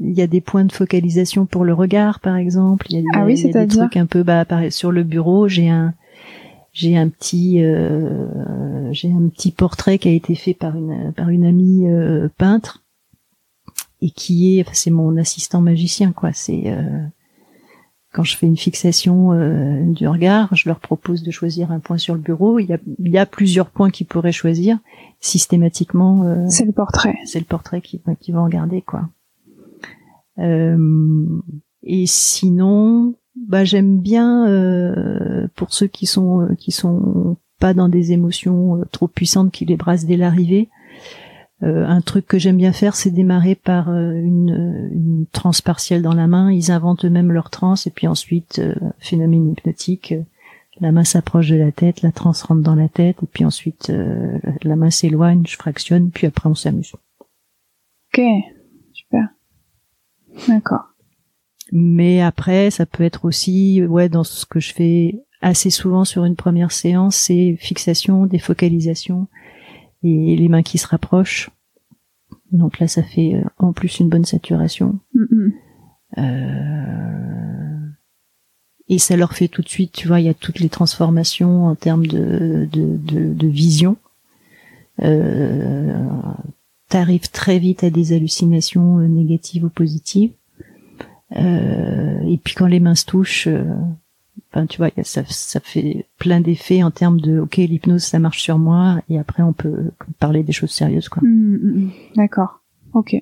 Il y a des points de focalisation pour le regard, par exemple. Il y a, ah oui, il y a des trucs un peu bah, sur le bureau. J'ai un j'ai un petit euh, j'ai un petit portrait qui a été fait par une par une amie euh, peintre et qui est c'est mon assistant magicien quoi c'est euh, quand je fais une fixation du regard je leur propose de choisir un point sur le bureau. Il y a il y a plusieurs points qu'ils pourraient choisir. Systématiquement c'est le portrait. c'est le portrait qui qui vont regarder quoi. Et sinon bah j'aime bien euh, pour ceux qui sont euh, qui sont pas dans des émotions euh, trop puissantes qui les brassent dès l'arrivée. Un truc que j'aime bien faire, c'est démarrer par une, une transe partielle dans la main. Ils inventent eux-mêmes leur transe et puis ensuite, phénomène hypnotique, la main s'approche de la tête, la transe rentre dans la tête et puis ensuite la main s'éloigne, je fractionne, puis après on s'amuse. Ok, super. D'accord. Mais après, ça peut être aussi, ouais, dans ce que je fais assez souvent sur une première séance, c'est fixation, défocalisation et les mains qui se rapprochent. Donc là, ça fait euh, en plus une bonne saturation. Euh... Et ça leur fait tout de suite, tu vois, il y a toutes les transformations en termes de, de, de, de vision. Euh, T'arrives très vite à des hallucinations euh, négatives ou positives. Euh, et puis quand les mains se touchent, ben, tu vois, ça, ça fait plein d'effets en termes de ok l'hypnose ça marche sur moi et après on peut parler des choses sérieuses quoi. Mmh, mmh, mmh. D'accord, ok,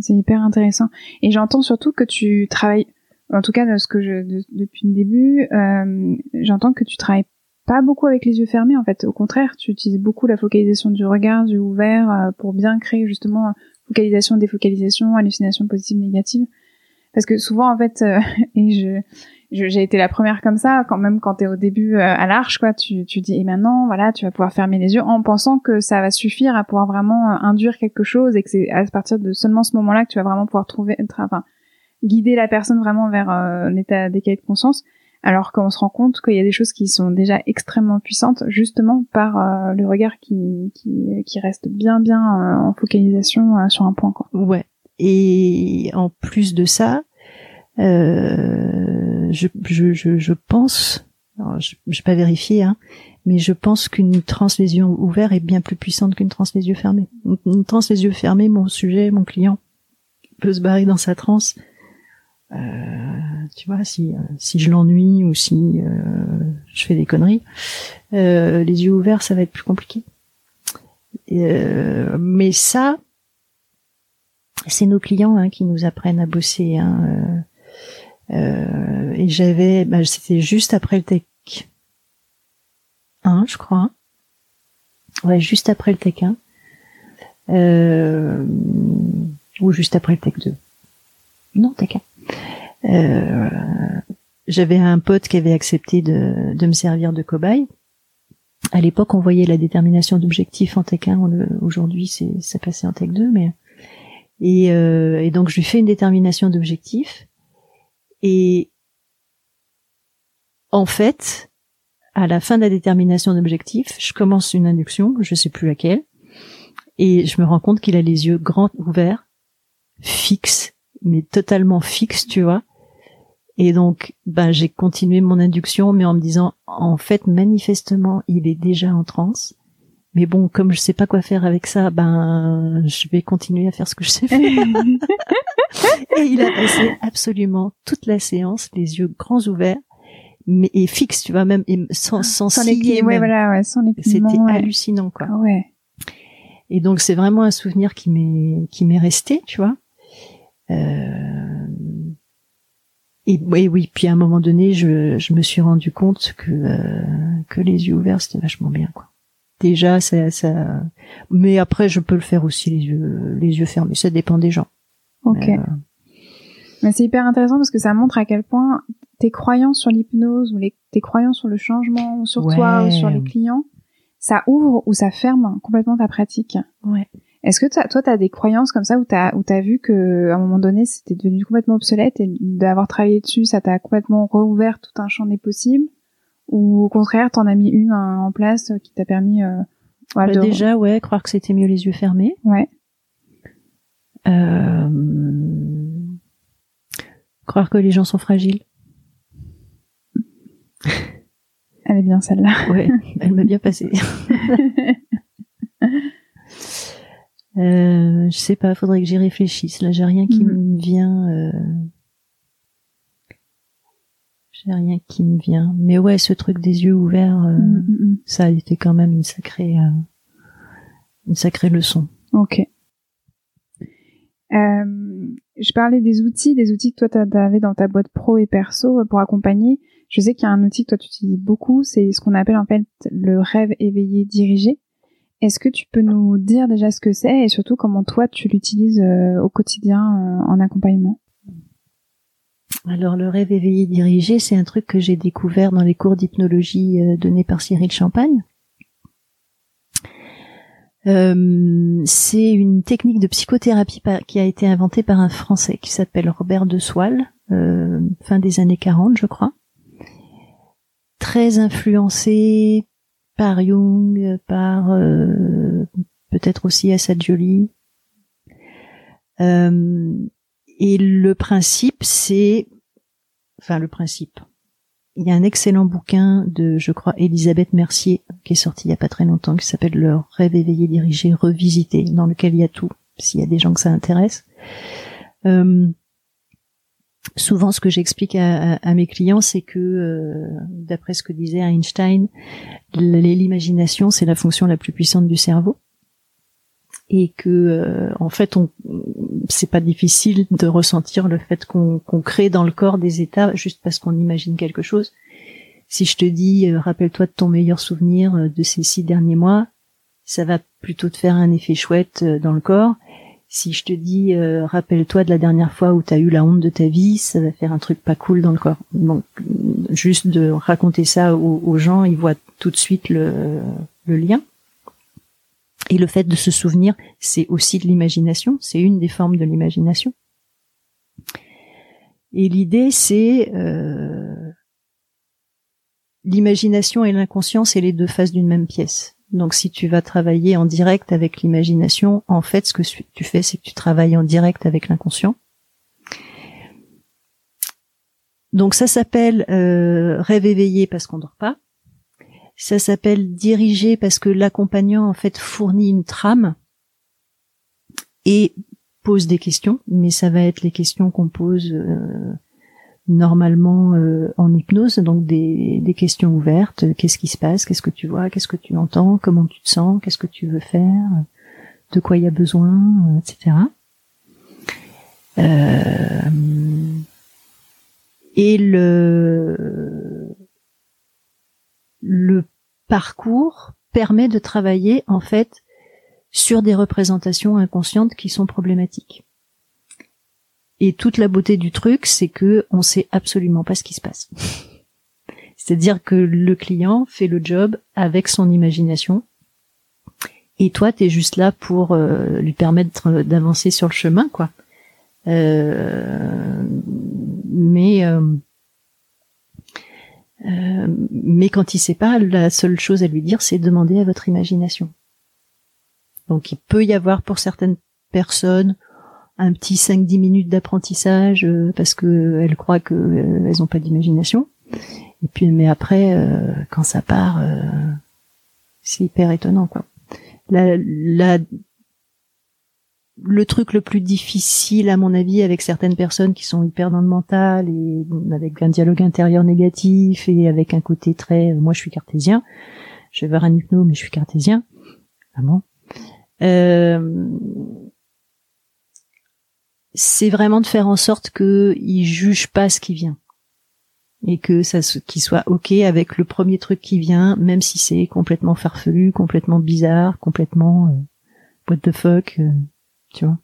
c'est hyper intéressant. Et j'entends surtout que tu travailles, en tout cas de ce que je depuis le début, euh, j'entends que tu travailles pas beaucoup avec les yeux fermés en fait. Au contraire, tu utilises beaucoup la focalisation du regard, du ouvert euh, pour bien créer justement focalisation, défocalisation, hallucination positive, négative parce que souvent en fait euh, *laughs* et je j'ai été la première comme ça quand même quand t'es au début euh, à l'arche quoi tu tu dis et maintenant voilà tu vas pouvoir fermer les yeux en pensant que ça va suffire à pouvoir vraiment euh, induire quelque chose et que c'est à partir de seulement ce moment-là que tu vas vraiment pouvoir trouver enfin guider la personne vraiment vers un état d'équilibre de conscience, alors qu'on se rend compte qu'il y a des choses qui sont déjà extrêmement puissantes, justement par le regard qui, qui, qui reste bien bien en focalisation sur un point. Quoi. Ouais. Et en plus de ça, euh, je, je, je, je, pense, je n'ai pas vérifié, hein, mais je pense qu'une transe les yeux ouverts est bien plus puissante qu'une transe les yeux fermés. Une transe les yeux fermés, mon sujet, mon client peut se barrer dans sa transe. Euh, tu vois, si si je l'ennuie ou si euh, je fais des conneries, euh, les yeux ouverts, ça va être plus compliqué. Euh, mais ça, c'est nos clients hein, qui nous apprennent à bosser. Hein, euh, et j'avais, bah, c'était juste après le Tech 1, je crois. Ouais, juste après le Tech 1. Euh, ou juste après le Tech 2. Non, Tech 1. Euh, j'avais un pote qui avait accepté de, de me servir de cobaye. À l'époque, on voyait la détermination d'objectifs en Tech 1. Aujourd'hui, c'est ça passait en Tech 2, mais et, euh, et donc je lui fais une détermination d'objectifs. Et en fait, à la fin de la détermination d'objectif, je commence une induction, je sais plus laquelle, et je me rends compte qu'il a les yeux grands ouverts, fixes, mais totalement fixes, tu vois. Et donc, ben, j'ai continué mon induction, mais en me disant, en fait, manifestement, il est déjà en transe. Mais bon, comme je sais pas quoi faire avec ça, ben, je vais continuer à faire ce que je sais faire. *laughs* et il a passé absolument toute la séance, les yeux grands ouverts, mais et fixe, tu vois, même sans sans, sans les ouais, voilà, ouais, sans les C'était hallucinant, quoi. Ah ouais. Et donc c'est vraiment un souvenir qui m'est qui m'est resté, tu vois. Euh... Et oui, oui. Puis à un moment donné, je, je me suis rendu compte que euh, que les yeux ouverts c'était vachement bien, quoi. Déjà, ça, ça, mais après, je peux le faire aussi les yeux les yeux fermés. Ça dépend des gens. Ok. Euh, mais c'est hyper intéressant parce que ça montre à quel point tes croyances sur l'hypnose ou les, tes croyances sur le changement ou sur toi ou sur les clients, ça ouvre ou ça ferme complètement ta pratique. Ouais. Est-ce que toi, tu as des croyances comme ça où tu as, vu que à un moment donné, c'était devenu complètement obsolète et d'avoir travaillé dessus, ça t'a complètement rouvert tout un champ des possibles? Ou au contraire, t'en as mis une en place qui t'a permis... Euh, voilà, bah, Déjà, ouais, croire que c'était mieux les yeux fermés. Ouais. Euh Croire que les gens sont fragiles. *laughs* Elle est bien celle-là. Ouais, *laughs* elle m'a bien passé. *laughs* euh, je sais pas, faudrait que j'y réfléchisse. Là, j'ai rien qui mm. me vient. J'ai rien qui me vient. Mais ouais, ce truc des yeux ouverts, euh, mm, mm, ça a été quand même une sacrée, euh, une sacrée leçon. Ok. Euh, je parlais des outils, des outils que toi tu avais dans ta boîte pro et perso pour accompagner. Je sais qu'il y a un outil que toi tu utilises beaucoup, c'est ce qu'on appelle en fait le rêve éveillé dirigé. Est-ce que tu peux nous dire déjà ce que c'est et surtout comment toi tu l'utilises au quotidien en accompagnement? Alors le rêve éveillé dirigé, c'est un truc que j'ai découvert dans les cours d'hypnologie donnés par Cyril Champagne. Euh, c'est une technique de psychothérapie qui a été inventée par un Français qui s'appelle Robert de Soile, euh, fin des années 40, je crois. Très influencé par Jung, par euh, peut-être aussi Assad Jolie. Et le principe, c'est, enfin le principe, il y a un excellent bouquin de, je crois, Elisabeth Mercier, qui est sorti il y a pas très longtemps, qui s'appelle Le rêve éveillé, dirigé, revisité, dans lequel il y a tout, s'il y a des gens que ça intéresse. Euh, souvent, ce que j'explique à, mes clients, c'est que, euh, d'après ce que disait Einstein, l'imagination, c'est la fonction la plus puissante du cerveau et que euh, en fait on c'est pas difficile de ressentir le fait qu'on crée dans le corps des états juste parce qu'on imagine quelque chose. Si je te dis euh, rappelle-toi de ton meilleur souvenir euh, de ces six derniers mois, ça va plutôt te faire un effet chouette dans le corps. Si je te dis rappelle-toi de la dernière fois où tu as eu la honte de ta vie, ça va faire un truc pas cool dans le corps. Donc juste de raconter ça aux, aux gens, ils voient tout de suite le, le lien. Et le fait de se souvenir, c'est aussi de l'imagination, c'est une des formes de l'imagination. Et l'idée, c'est euh, l'imagination et l'inconscient, c'est les deux faces d'une même pièce. Donc si tu vas travailler en direct avec l'imagination, en fait, ce que tu fais, c'est que tu travailles en direct avec l'inconscient. Donc ça s'appelle euh, rêve éveillé parce qu'on dort pas. Ça s'appelle diriger parce que l'accompagnant en fait fournit une trame et pose des questions, mais ça va être les questions qu'on pose euh, normalement euh, en hypnose, donc des, des questions ouvertes. Qu'est-ce qui se passe? Qu'est-ce que tu vois? Qu'est-ce que tu entends? Comment tu te sens? Qu'est-ce que tu veux faire? De quoi il y a besoin? Etc. Euh, et le le parcours permet de travailler en fait sur des représentations inconscientes qui sont problématiques. Et toute la beauté du truc, c'est que on sait absolument pas ce qui se passe. *laughs* C'est-à-dire que le client fait le job avec son imagination. Et toi, tu es juste là pour euh, lui permettre d'avancer sur le chemin, quoi. Euh, mais euh, mais quand il sait pas, la seule chose à lui dire, c'est demander à votre imagination. Donc il peut y avoir pour certaines personnes un petit 5-10 minutes d'apprentissage euh, parce que elles croient que euh, elles ont pas d'imagination. Et puis mais après euh, quand ça part c'est hyper étonnant quoi. Le truc le plus difficile à mon avis avec certaines personnes qui sont hyper dans le mental et avec un dialogue intérieur négatif et avec un côté très moi je suis cartésien, je vais voir un hypno mais je suis cartésien. Vraiment. Euh, c'est vraiment de faire en sorte qu'il juge pas ce qui vient et que ça qu'il soit ok avec le premier truc qui vient, même si c'est complètement farfelu, complètement bizarre, complètement euh, what the fuck, euh, tu vois.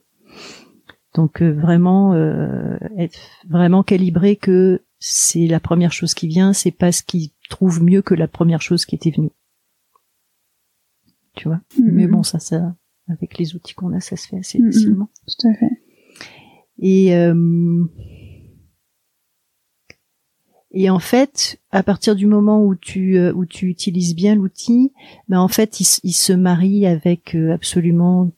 Donc euh, vraiment euh, être vraiment calibré que c'est la première chose qui vient, c'est pas ce qui trouve mieux que la première chose qui était venue. Tu vois. Mm-hmm. Mais bon, ça, ça, avec les outils qu'on a, ça se fait assez mm-hmm. facilement. Tout à fait. Et euh, et en fait, à partir du moment où tu euh, où tu utilises bien l'outil, ben en fait, il, il, se marie avec euh, absolument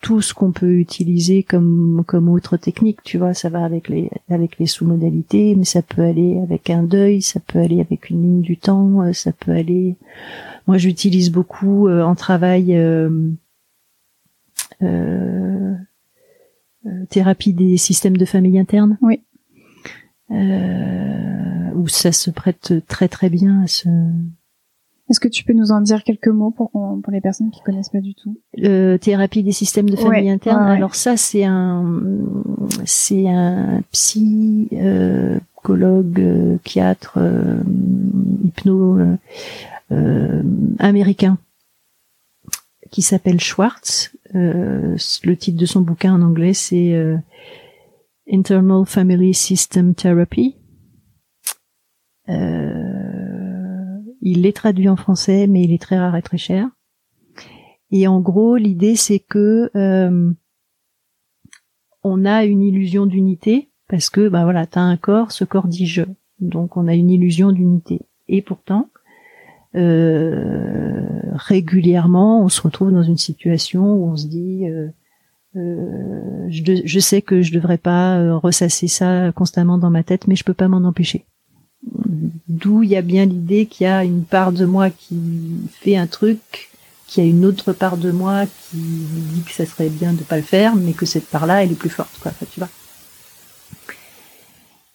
tout ce qu'on peut utiliser comme comme autre technique. Tu vois, ça va avec les avec les sous-modalités, mais ça peut aller avec un deuil, ça peut aller avec une ligne du temps, ça peut aller. Moi, j'utilise beaucoup en travail. Euh, euh, thérapie des systèmes de famille interne. Oui. Euh, où ça se prête très très bien à ce. Est-ce que tu peux nous en dire quelques mots pour, pour les personnes qui connaissent pas du tout? Euh, Thérapie des systèmes de famille interne. Alors ça, c'est un c'est un psychologue, euh, psychiatre, euh, hypno euh, américain qui s'appelle Schwartz. Euh, le titre de son bouquin en anglais, c'est euh, Internal Family System Therapy. Euh, il est traduit en français, mais il est très rare et très cher. Et en gros, l'idée, c'est que on a une illusion d'unité parce que, bah voilà, t'as un corps, ce corps dit je, donc on a une illusion d'unité. Et pourtant, euh, régulièrement, on se retrouve dans une situation où on se dit euh, euh, je, je, sais que je devrais pas ressasser ça constamment dans ma tête, mais je peux pas m'en empêcher. D'où il y a bien l'idée qu'il y a une part de moi qui fait un truc, qu'il y a une autre part de moi qui dit que ça serait bien de pas le faire, mais que cette part-là, elle est plus forte, quoi. tu vois.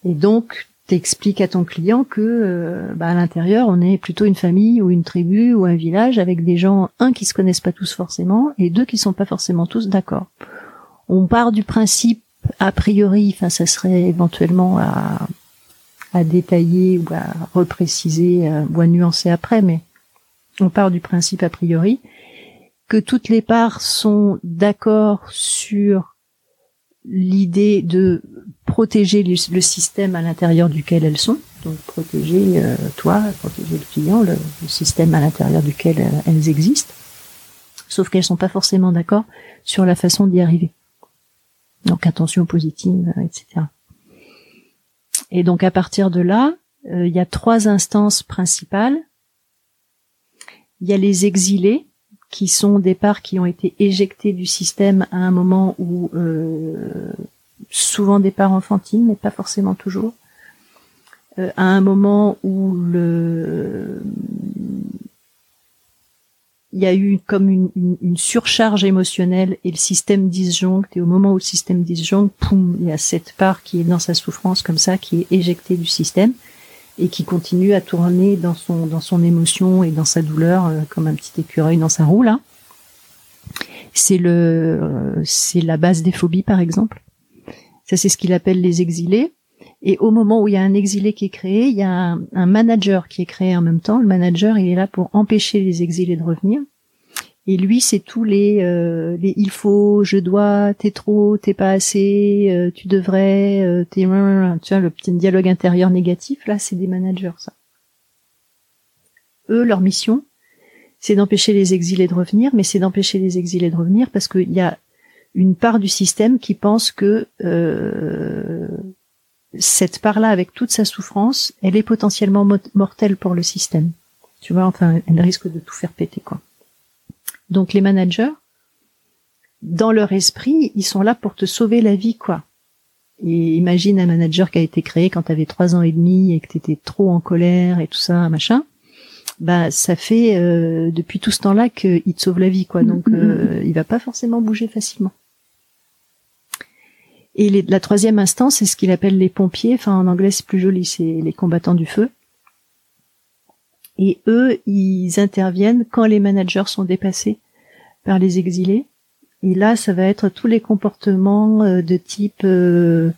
Et donc, t'expliques à ton client que euh, bah, à l'intérieur on est plutôt une famille ou une tribu ou un village avec des gens un qui se connaissent pas tous forcément et deux qui sont pas forcément tous d'accord. On part du principe a priori, enfin ça serait éventuellement à, à détailler ou à repréciser euh, ou à nuancer après, mais on part du principe a priori que toutes les parts sont d'accord sur l'idée de protéger le, système à l'intérieur duquel elles sont, donc protéger euh, toi, protéger le client, le, système à l'intérieur duquel euh, elles existent, sauf qu'elles sont pas forcément d'accord sur la façon d'y arriver. Donc attention positive, euh, etc. Et donc à partir de là, il y a trois instances principales. Il y a les exilés, qui sont des parts qui ont été éjectées du système à un moment où souvent des parts enfantines, mais pas forcément toujours. Euh, à un moment où le il y a eu comme une, une, surcharge émotionnelle et le système disjoncte et au moment où le système disjoncte, poum, il y a cette part qui est dans sa souffrance comme ça, qui est éjectée du système et qui continue à tourner dans son dans son émotion et dans sa douleur euh, comme un petit écureuil dans sa roue là. C'est le euh, c'est la base des phobies par exemple. Ça c'est ce qu'il appelle les exilés. Et au moment où il y a un exilé qui est créé, il y a un, manager qui est créé en même temps. Le manager, il est là pour empêcher les exilés de revenir. Et lui, c'est tous les, euh, les il faut, je dois, t'es trop, t'es pas assez, euh, tu devrais, euh, t'es, tu vois, le petit dialogue intérieur négatif, là, c'est des managers, ça. Eux, leur mission, c'est d'empêcher les exilés de revenir, mais c'est d'empêcher les exilés de revenir parce qu'il y a une part du système qui pense que euh, cette part-là, avec toute sa souffrance, elle est potentiellement mortelle pour le système. Tu vois, enfin, elle risque de tout faire péter, quoi. Donc les managers, dans leur esprit, ils sont là pour te sauver la vie, quoi. Et imagine un manager qui a été créé quand tu avais trois ans et demi et que tu étais trop en colère et tout ça, machin. Bah, ça fait euh, depuis tout ce temps-là qu'il te sauve la vie, quoi. Donc, mm-hmm. euh, il va pas forcément bouger facilement. Et la troisième instance, c'est ce qu'il appelle les pompiers. Enfin, en anglais, c'est plus joli, c'est les combattants du feu. Et eux, ils interviennent quand les managers sont dépassés par les exilés. Et là, ça va être tous les comportements euh, de type euh,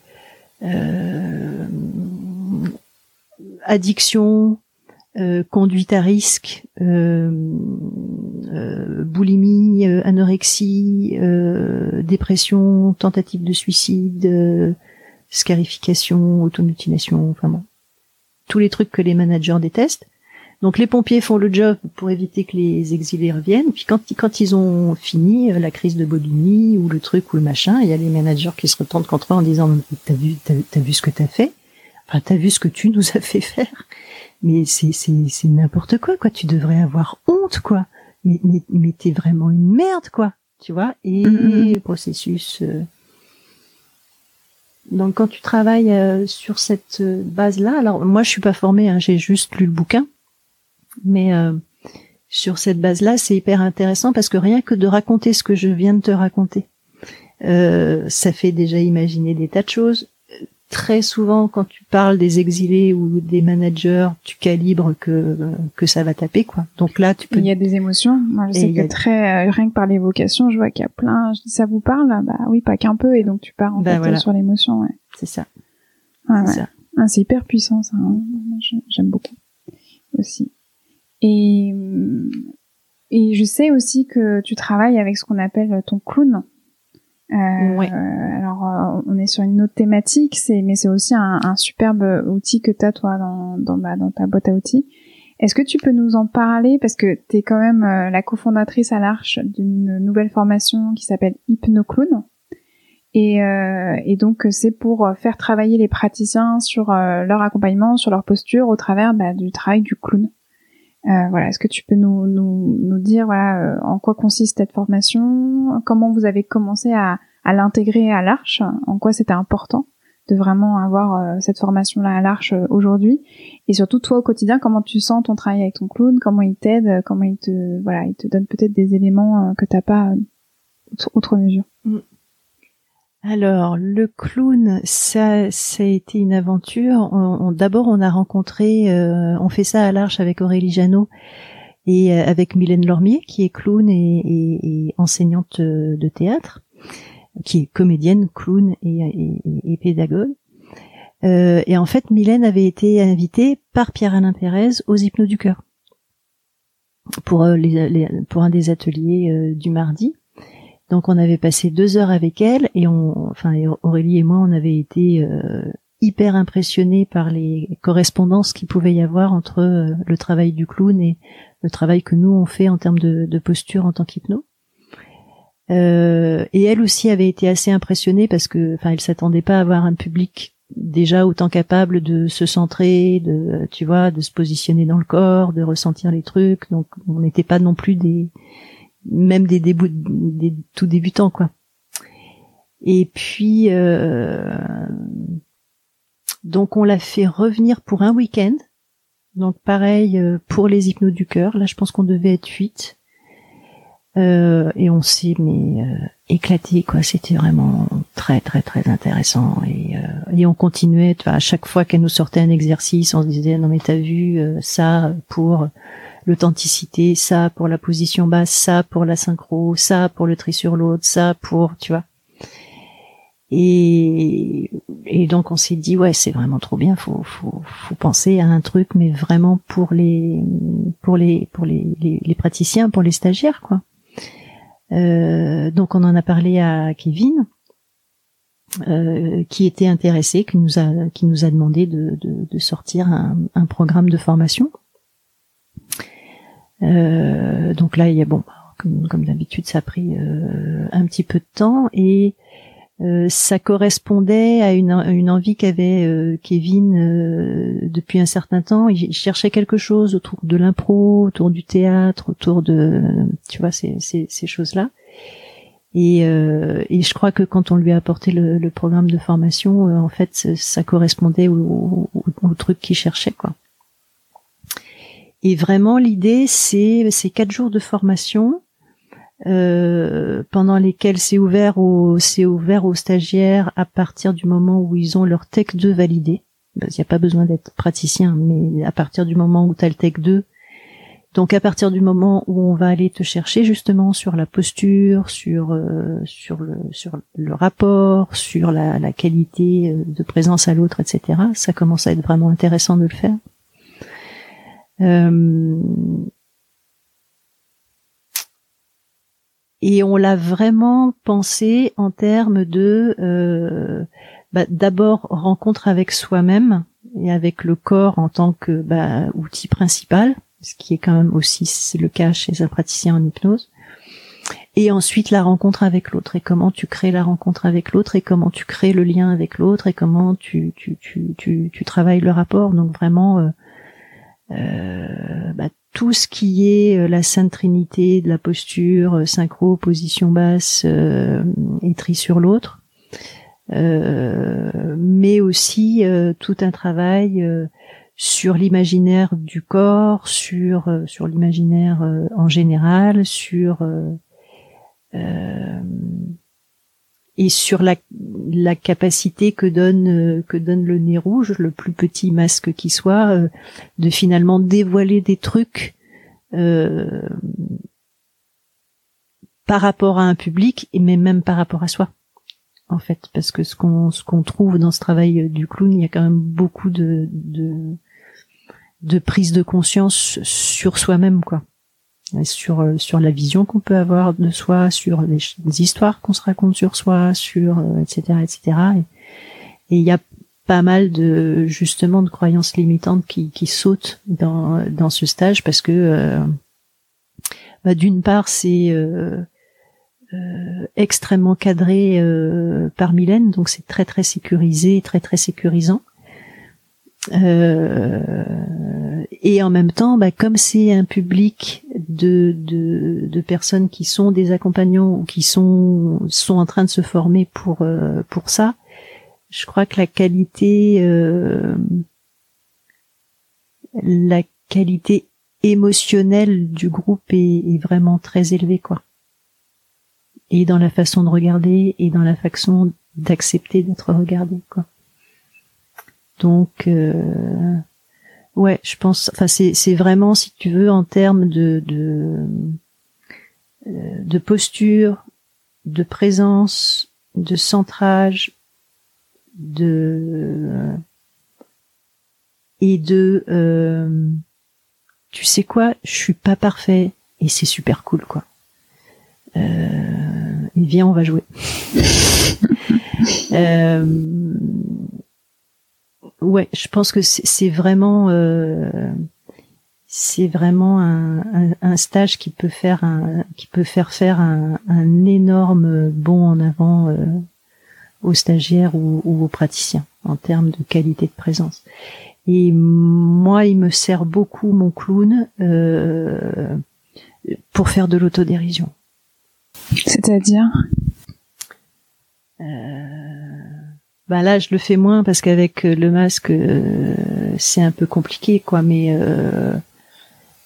euh, addiction, euh, conduite à risque, euh, euh, boulimie, anorexie, dépression, tentative de suicide, scarification, automutilation, enfin bon, tous les trucs que les managers détestent. Donc les pompiers font le job pour éviter que les exilés reviennent. Puis quand, quand ils ont fini la crise de boulimie ou le truc ou le machin, il y a les managers qui se retournent contre eux en disant t'as vu t'as vu ce que t'as fait, enfin t'as vu ce que tu nous as fait faire? Mais c'est c'est c'est n'importe quoi quoi. Tu devrais avoir honte quoi. Mais mais mais t'es vraiment une merde quoi. Tu vois? Et mm-hmm. processus euh. donc quand tu travailles euh, sur cette euh, base là alors moi je suis pas formée hein, j'ai juste lu le bouquin. Mais sur cette base là c'est hyper intéressant parce que rien que de raconter ce que je viens de te raconter ça fait déjà imaginer des tas de choses très souvent quand tu parles des exilés ou des managers, tu calibres que que ça va taper quoi. Donc là, tu peux. Il y a des émotions. Moi, je sais que très euh, rien que par l'évocation, je vois qu'il y a plein. Je dis ça vous parle? Bah oui, pas qu'un peu. Et donc tu pars en bah, fait sur l'émotion. Ouais. C'est ça. c'est ça. Ah, hyper puissant ça. Hein. J'aime beaucoup aussi. Et et je sais aussi que tu travailles avec ce qu'on appelle ton clown. Euh, ouais. Alors, euh, on est sur une autre thématique, c'est mais c'est aussi un, un, superbe outil que tu as toi dans dans, bah, dans ta boîte à outils. Est-ce que tu peux nous en parler? Parce que tu es quand même euh, la cofondatrice à l'Arche d'une nouvelle formation qui s'appelle HypnoClown. Et, euh, et donc c'est pour faire travailler les praticiens sur leur accompagnement, sur leur posture au travers bah, du travail du clown. Euh, voilà, est-ce que tu peux nous, nous, nous dire voilà euh, en quoi consiste cette formation, comment vous avez commencé à, à l'intégrer à l'Arche, en quoi c'était important de vraiment avoir euh, cette formation-là à l'Arche aujourd'hui, et surtout toi au quotidien, comment tu sens ton travail avec ton clown, comment il t'aide, comment il te voilà, il te donne peut-être des éléments que t'as pas autre mesure? Mm. Alors, le clown, ça, ça a été une aventure. D'abord, on a rencontré, euh, on fait ça à l'Arche avec Aurélie Janot et euh, avec Mylène Lormier, qui est clown et, enseignante de théâtre, qui est comédienne, clown et, pédagogue. Euh, et en fait, Mylène avait été invitée par Pierre-Alain Pérez aux Hypnos du Cœur pour un des ateliers du mardi. Donc on avait passé deux heures avec elle et on, enfin Aurélie et moi, on avait été euh, hyper impressionnés par les correspondances qu'il pouvait y avoir entre euh, le travail du clown et le travail que nous on fait en termes de, posture en tant qu'hypno. Euh, et elle aussi avait été assez impressionnée parce que, enfin, elle s'attendait pas à avoir un public déjà autant capable de se centrer, de tu vois, de se positionner dans le corps, de ressentir les trucs. Donc on n'était pas non plus des même des, débuts, des tout débutants quoi. Et puis euh, donc on l'a fait revenir pour un week-end. Donc pareil euh, pour les hypnos du cœur. Là je pense qu'on devait être huit. Euh, et on s'est mais euh, éclaté quoi. C'était vraiment très très très intéressant et, euh, et on continuait. À chaque fois qu'elle nous sortait un exercice, on se disait non mais t'as vu ça pour l'authenticité, ça pour la position basse, ça pour la synchro, ça pour le tri sur l'autre, ça pour tu vois. Et, et donc on s'est dit ouais c'est vraiment trop bien, faut, faut, faut penser à un truc mais vraiment pour les pour les pour les, les, praticiens, pour les stagiaires quoi. Euh, donc on en a parlé à Kevin, euh, qui était intéressé, qui nous a qui nous a demandé de, de, sortir un, un, programme de formation. Euh, donc là, il y a bon, comme, d'habitude, ça a pris un petit peu de temps et euh, ça correspondait à une, envie qu'avait euh, Kevin euh, depuis un certain temps. Il cherchait quelque chose autour de l'impro, autour du théâtre, autour de, tu vois, ces, ces, choses-là. Et, et, je crois que quand on lui a apporté le, le programme de formation, en fait, ça correspondait au, au, au truc qu'il cherchait, quoi. Et vraiment, l'idée, c'est ces quatre jours de formation euh, pendant lesquels c'est ouvert aux c'est ouvert aux stagiaires à partir du moment où ils ont leur Tech 2 validé. Il n'y a pas besoin d'être praticien, mais à partir du moment où tu as le Tech 2, donc à partir du moment où on va aller te chercher justement sur la posture, sur euh, sur le sur le rapport, sur la, la qualité euh, de présence à l'autre, etc. Ça commence à être vraiment intéressant de le faire. Euh, et on l'a vraiment pensé en termes de euh, bah, d'abord rencontre avec soi-même et avec le corps en tant que bah, outil principal, ce qui est quand même aussi le cas chez un praticien en hypnose. Et ensuite la rencontre avec l'autre et comment tu crées la rencontre avec l'autre et comment tu crées le lien avec l'autre et comment tu tu, tu, tu, tu travailles le rapport. Donc vraiment euh, euh, bah, tout ce qui est euh, la Sainte Trinité de la posture, euh, synchro, position basse euh, et tri sur l'autre, mais aussi tout un travail sur l'imaginaire du corps, sur sur l'imaginaire en général, sur et sur la, capacité que donne euh, que donne le nez rouge, le plus petit masque qui soit, euh, de finalement dévoiler des trucs euh, par rapport à un public et même par rapport à soi en fait. Parce que ce qu'on ce qu'on trouve dans ce travail du clown il y a quand même beaucoup de de, de prise de conscience sur soi-même quoi sur euh, sur la vision qu'on peut avoir de soi, sur les, histoires qu'on se raconte sur soi, sur etc euh, etc. Et il y a pas mal de justement de croyances limitantes qui, qui sautent dans dans ce stage parce que euh, bah, d'une part c'est euh, extrêmement cadré par Mylène, donc c'est très très sécurisé, très très sécurisant. Euh, et en même temps, bah, comme c'est un public de, de, de, personnes qui sont des accompagnants ou qui sont sont en train de se former pour euh, pour ça, je crois que la qualité euh, la qualité émotionnelle du groupe est, vraiment très élevée quoi. Et dans la façon de regarder et dans la façon d'accepter d'être regardé quoi. Donc, euh, ouais, je pense. Enfin, c'est vraiment, si tu veux, en termes de de, euh, posture, de présence, de centrage, de et de euh, tu sais quoi, je suis pas parfait et c'est super cool quoi. Euh, viens, on va jouer. *laughs* euh, ouais, je pense que c'est vraiment euh, c'est vraiment un, un, stage qui peut faire un qui peut faire faire un, un énorme bond en avant euh, aux stagiaires ou, ou, aux praticiens. en termes de qualité de présence. Et moi, il me sert beaucoup mon clown euh, pour faire de l'autodérision. C'est-à-dire? Euh, bah là, je le fais moins parce qu'avec le masque, euh, c'est un peu compliqué, quoi. Mais euh,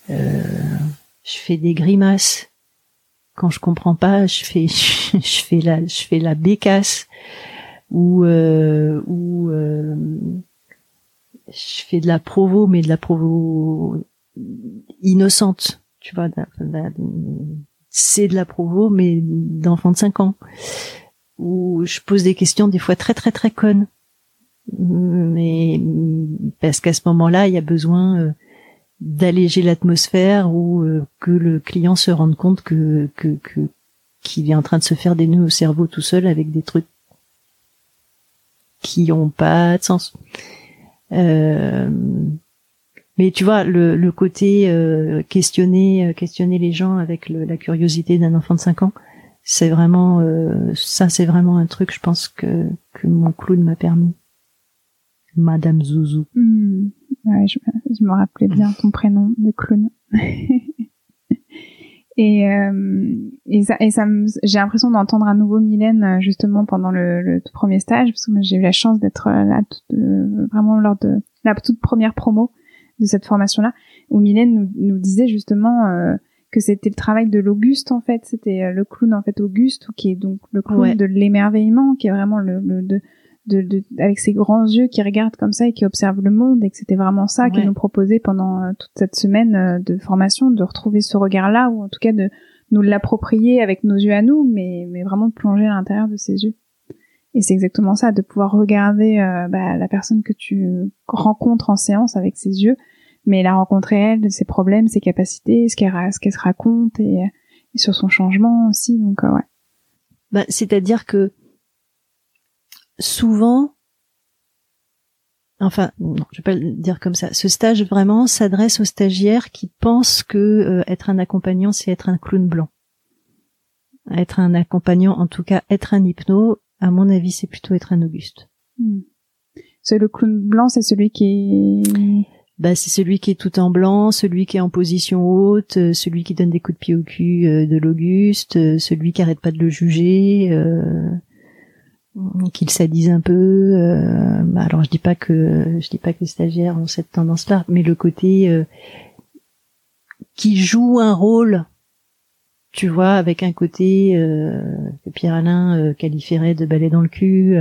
euh, je fais des grimaces quand je comprends pas. Je fais, *laughs* je fais la, je fais la bécasse ou ou je fais de la provo, mais de la provo innocente, tu vois. C'est de la provo, mais d'enfant de 5 ans. Où je pose des questions des fois très très très connes. Mais parce qu'à ce moment-là, il y a besoin euh, d'alléger l'atmosphère ou euh, que le client se rende compte que que qu'il est en train de se faire des nœuds au cerveau tout seul avec des trucs qui ont pas de sens. Euh, mais tu vois, le, le côté euh, questionner, euh, questionner les gens avec la curiosité d'un enfant de 5 ans, c'est vraiment ça, c'est vraiment un truc, je pense que que mon clown m'a permis. Madame Zouzou. Hmm. Ouais, je, je, me rappelais bien ton prénom de clown. *laughs* et, euh, et ça, et ça j'ai l'impression d'entendre à nouveau Mylène justement pendant le, le tout premier stage, parce que j'ai eu la chance d'être là vraiment lors de la toute première promo de cette formation-là, où Mylène nous, nous disait justement euh, que c'était le travail de l'Auguste en fait, c'était euh, le clown en fait Auguste, qui est donc le clown de l'émerveillement, qui est vraiment le, le de, de, de, avec ses grands yeux qui regarde comme ça et qui observe le monde, et que c'était vraiment ça qu'il nous proposait pendant euh, toute cette semaine de formation, de retrouver ce regard-là, ou en tout cas de nous l'approprier avec nos yeux à nous, mais, mais vraiment de plonger à l'intérieur de ses yeux. Et c'est exactement ça, de pouvoir regarder euh, bah, la personne que tu rencontres en séance avec ses yeux, mais la rencontrer elle, ses problèmes, ses capacités, ce qu'elle ce qu'elle se raconte et, et, sur son changement aussi. Donc euh, ouais. Bah, c'est-à-dire que souvent, enfin non, je vais pas le dire comme ça. Ce stage vraiment s'adresse aux stagiaires qui pensent que euh, être un accompagnant, c'est être un clown blanc. Être un accompagnant, en tout cas être un hypno, à mon avis, c'est plutôt être un Auguste. Hmm. C'est le clown blanc, c'est celui qui est... Bah, c'est celui qui est tout en blanc, celui qui est en position haute, euh, celui qui donne des coups de pied au cul euh, de l'Auguste, euh, celui qui arrête pas de le juger, qu'il s'adise un peu. Bah, alors je dis pas que je dis pas que les stagiaires ont cette tendance-là, mais le côté qui joue un rôle tu vois, avec un côté que Pierre Alain qualifierait de balai dans le cul,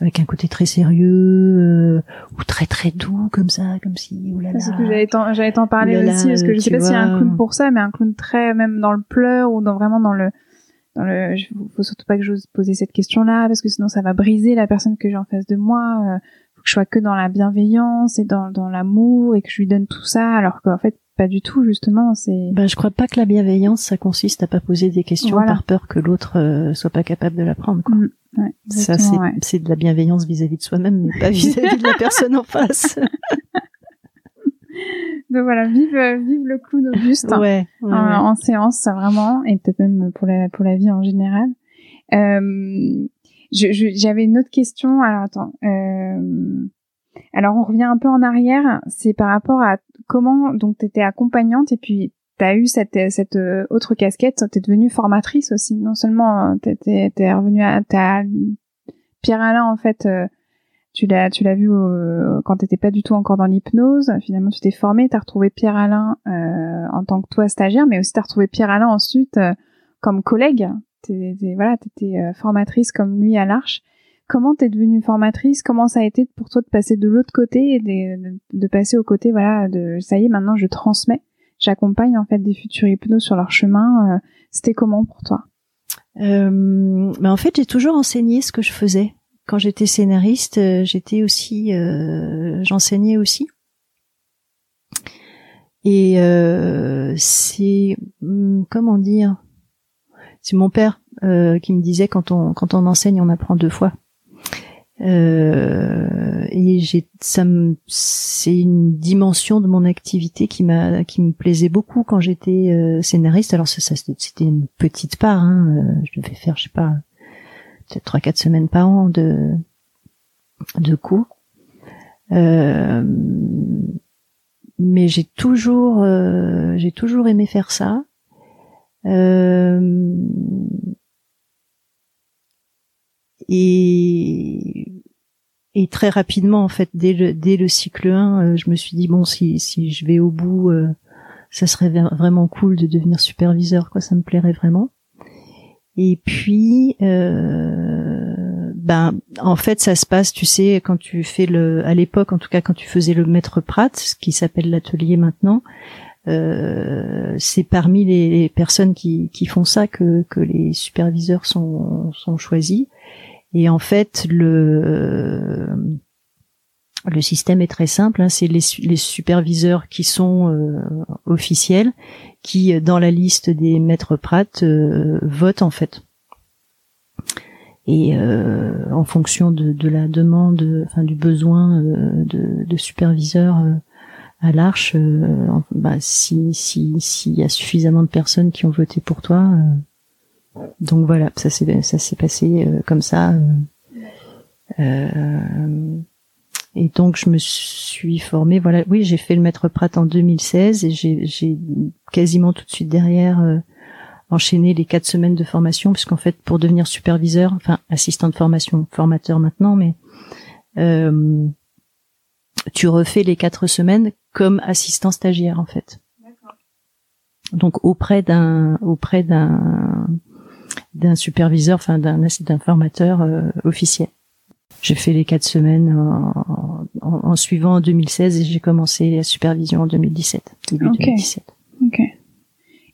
avec un côté très sérieux ou très très doux comme ça, comme si. C'est que j'allais t'en, j'allais t'en parler aussi parce que je sais pas s'il y a un clown pour ça, mais un clown très même dans le pleur ou dans vraiment dans le dans le. Faut surtout pas que j'ose poser cette question-là parce que sinon ça va briser la personne que j'ai en face de moi. faut que je sois que dans la bienveillance et dans dans l'amour et que je lui donne tout ça alors qu'en fait pas du tout justement c'est ben je crois pas que la bienveillance ça consiste à pas poser des questions par peur que l'autre euh, soit pas capable de la prendre quoi. Mm, ouais, ça c'est c'est de la bienveillance vis-à-vis de soi-même mais pas *laughs* vis-à-vis de la personne en face. *laughs* Donc voilà vive vive le clown Auguste ouais, en, en, séance ça vraiment et peut-être même pour la pour la vie en général. Euh, j'avais une autre question. Alors attends euh, alors on revient un peu en arrière, c'est par rapport à comment donc tu étais accompagnante et puis tu as eu cette cette euh, autre casquette, tu es devenue formatrice aussi. Non seulement euh, tu es, revenue à ta Pierre Alain en fait euh, tu l'as tu l'as vu quand tu pas du tout encore dans l'hypnose, finalement tu t'es formée, tu as retrouvé Pierre Alain en tant que toi stagiaire mais aussi tu as retrouvé Pierre Alain ensuite comme collègue. Tu voilà, tu étais formatrice comme lui à l'Arche. Comment t'es devenue formatrice Comment ça a été pour toi de passer de l'autre côté et de, passer au côté voilà de ça y est maintenant je transmets, j'accompagne en fait des futurs hypnos sur leur chemin. Euh, c'était comment pour toi? Euh, ben en fait j'ai toujours enseigné ce que je faisais. Quand j'étais scénariste, euh, j'étais aussi, j'enseignais aussi. Et euh, c'est hmm, comment dire, c'est mon père qui me disait quand on quand on enseigne on apprend deux fois. Euh, et ça c'est une dimension de mon activité qui m'a qui me plaisait beaucoup quand j'étais euh, scénariste alors ça, ça c'était une petite part hein, euh, je devais faire je sais pas peut-être trois quatre semaines par an de de cours. Euh, mais j'ai toujours, euh, j'ai toujours aimé faire ça. Euh, et, et très rapidement, en fait, dès le, dès le cycle 1, je me suis dit bon, si, si je vais au bout, ça serait vraiment cool de devenir superviseur, quoi. Ça me plairait vraiment. Et puis, euh, ben, en fait, ça se passe, tu sais, quand tu fais le, à l'époque, en tout cas, quand tu faisais le maître Pratt, ce qui s'appelle l'atelier maintenant, euh, c'est parmi les, personnes qui, qui font ça que, que les superviseurs sont, sont choisis. Et en fait, le le système est très simple, hein, c'est les, les, superviseurs qui sont euh, officiels, qui euh, dans la liste des maîtres Pratt euh, votent en fait. Et en fonction de, de, la demande, enfin du besoin de, de superviseurs à l'Arche, bah, si s'il si, y a suffisamment de personnes qui ont voté pour toi, donc voilà, ça s'est ça s'est passé comme ça. Euh, et donc je me suis formée. Voilà, oui, j'ai fait le maître Pratt en 2016 et j'ai quasiment tout de suite derrière euh, enchaîné les quatre semaines de formation, puisqu'en fait pour devenir superviseur, enfin assistant de formation, formateur maintenant, mais euh, tu refais les quatre semaines comme assistant stagiaire en fait. Donc auprès d'un auprès d'un d'un superviseur, enfin d'un d'un formateur euh, officiel. J'ai fait les quatre semaines en, en, suivant en 2016 et j'ai commencé la supervision en 2017, début 2017. Ok.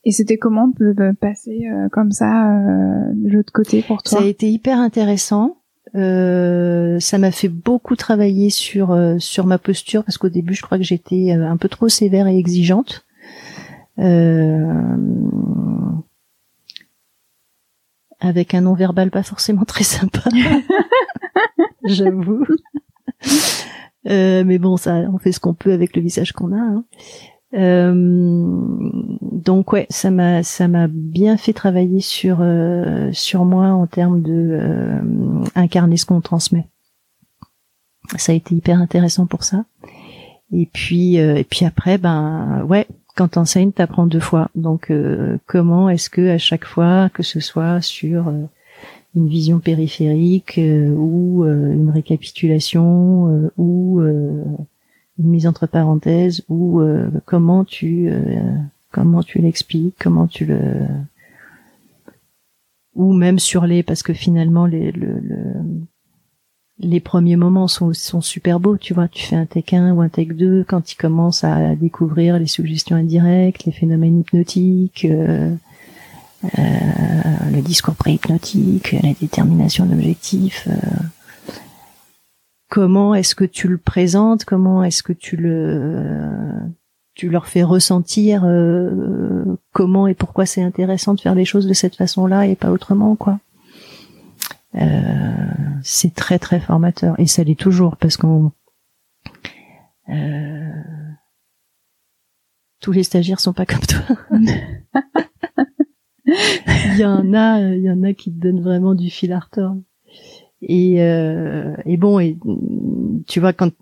Et c'était comment de, passer euh, comme ça euh, de l'autre côté pour toi? Ça a été hyper intéressant. Euh, ça m'a fait beaucoup travailler sur euh, sur ma posture parce qu'au début je crois que j'étais un peu trop sévère et exigeante. Avec un non verbal pas forcément *laughs* très sympa. *laughs* j'avoue. Euh, mais bon, ça, on fait ce qu'on peut avec le visage qu'on a. Hein. Euh, donc ouais, ça m'a ça m'a bien fait travailler sur euh, sur moi en termes de euh, incarner ce qu'on transmet. Ça a été hyper intéressant pour ça. Et puis euh, et puis après ben ouais, quand t'enseignes, t'apprends deux fois. Donc comment est-ce que à chaque fois que ce soit sur une vision périphérique euh, ou euh, une récapitulation euh, ou une mise entre parenthèses ou comment tu comment tu l'expliques, comment tu le ou même sur les parce que finalement les le, les premiers moments sont, sont super beaux, tu vois, tu fais un tech 1 ou un tech 2 quand tu commences à découvrir les suggestions indirectes, les phénomènes hypnotiques, euh, le discours préhypnotique, la détermination d'objectifs. Euh, comment est-ce que tu le présentes? Comment est-ce que tu le tu leur fais ressentir euh, comment et pourquoi c'est intéressant de faire les choses de cette façon-là et pas autrement, quoi? C'est très très formateur et ça l'est toujours parce qu'on tous les stagiaires sont pas comme toi. il *laughs* y en a, il y en a qui te donnent vraiment du fil à retordre. Et, euh, et bon, et, tu vois quand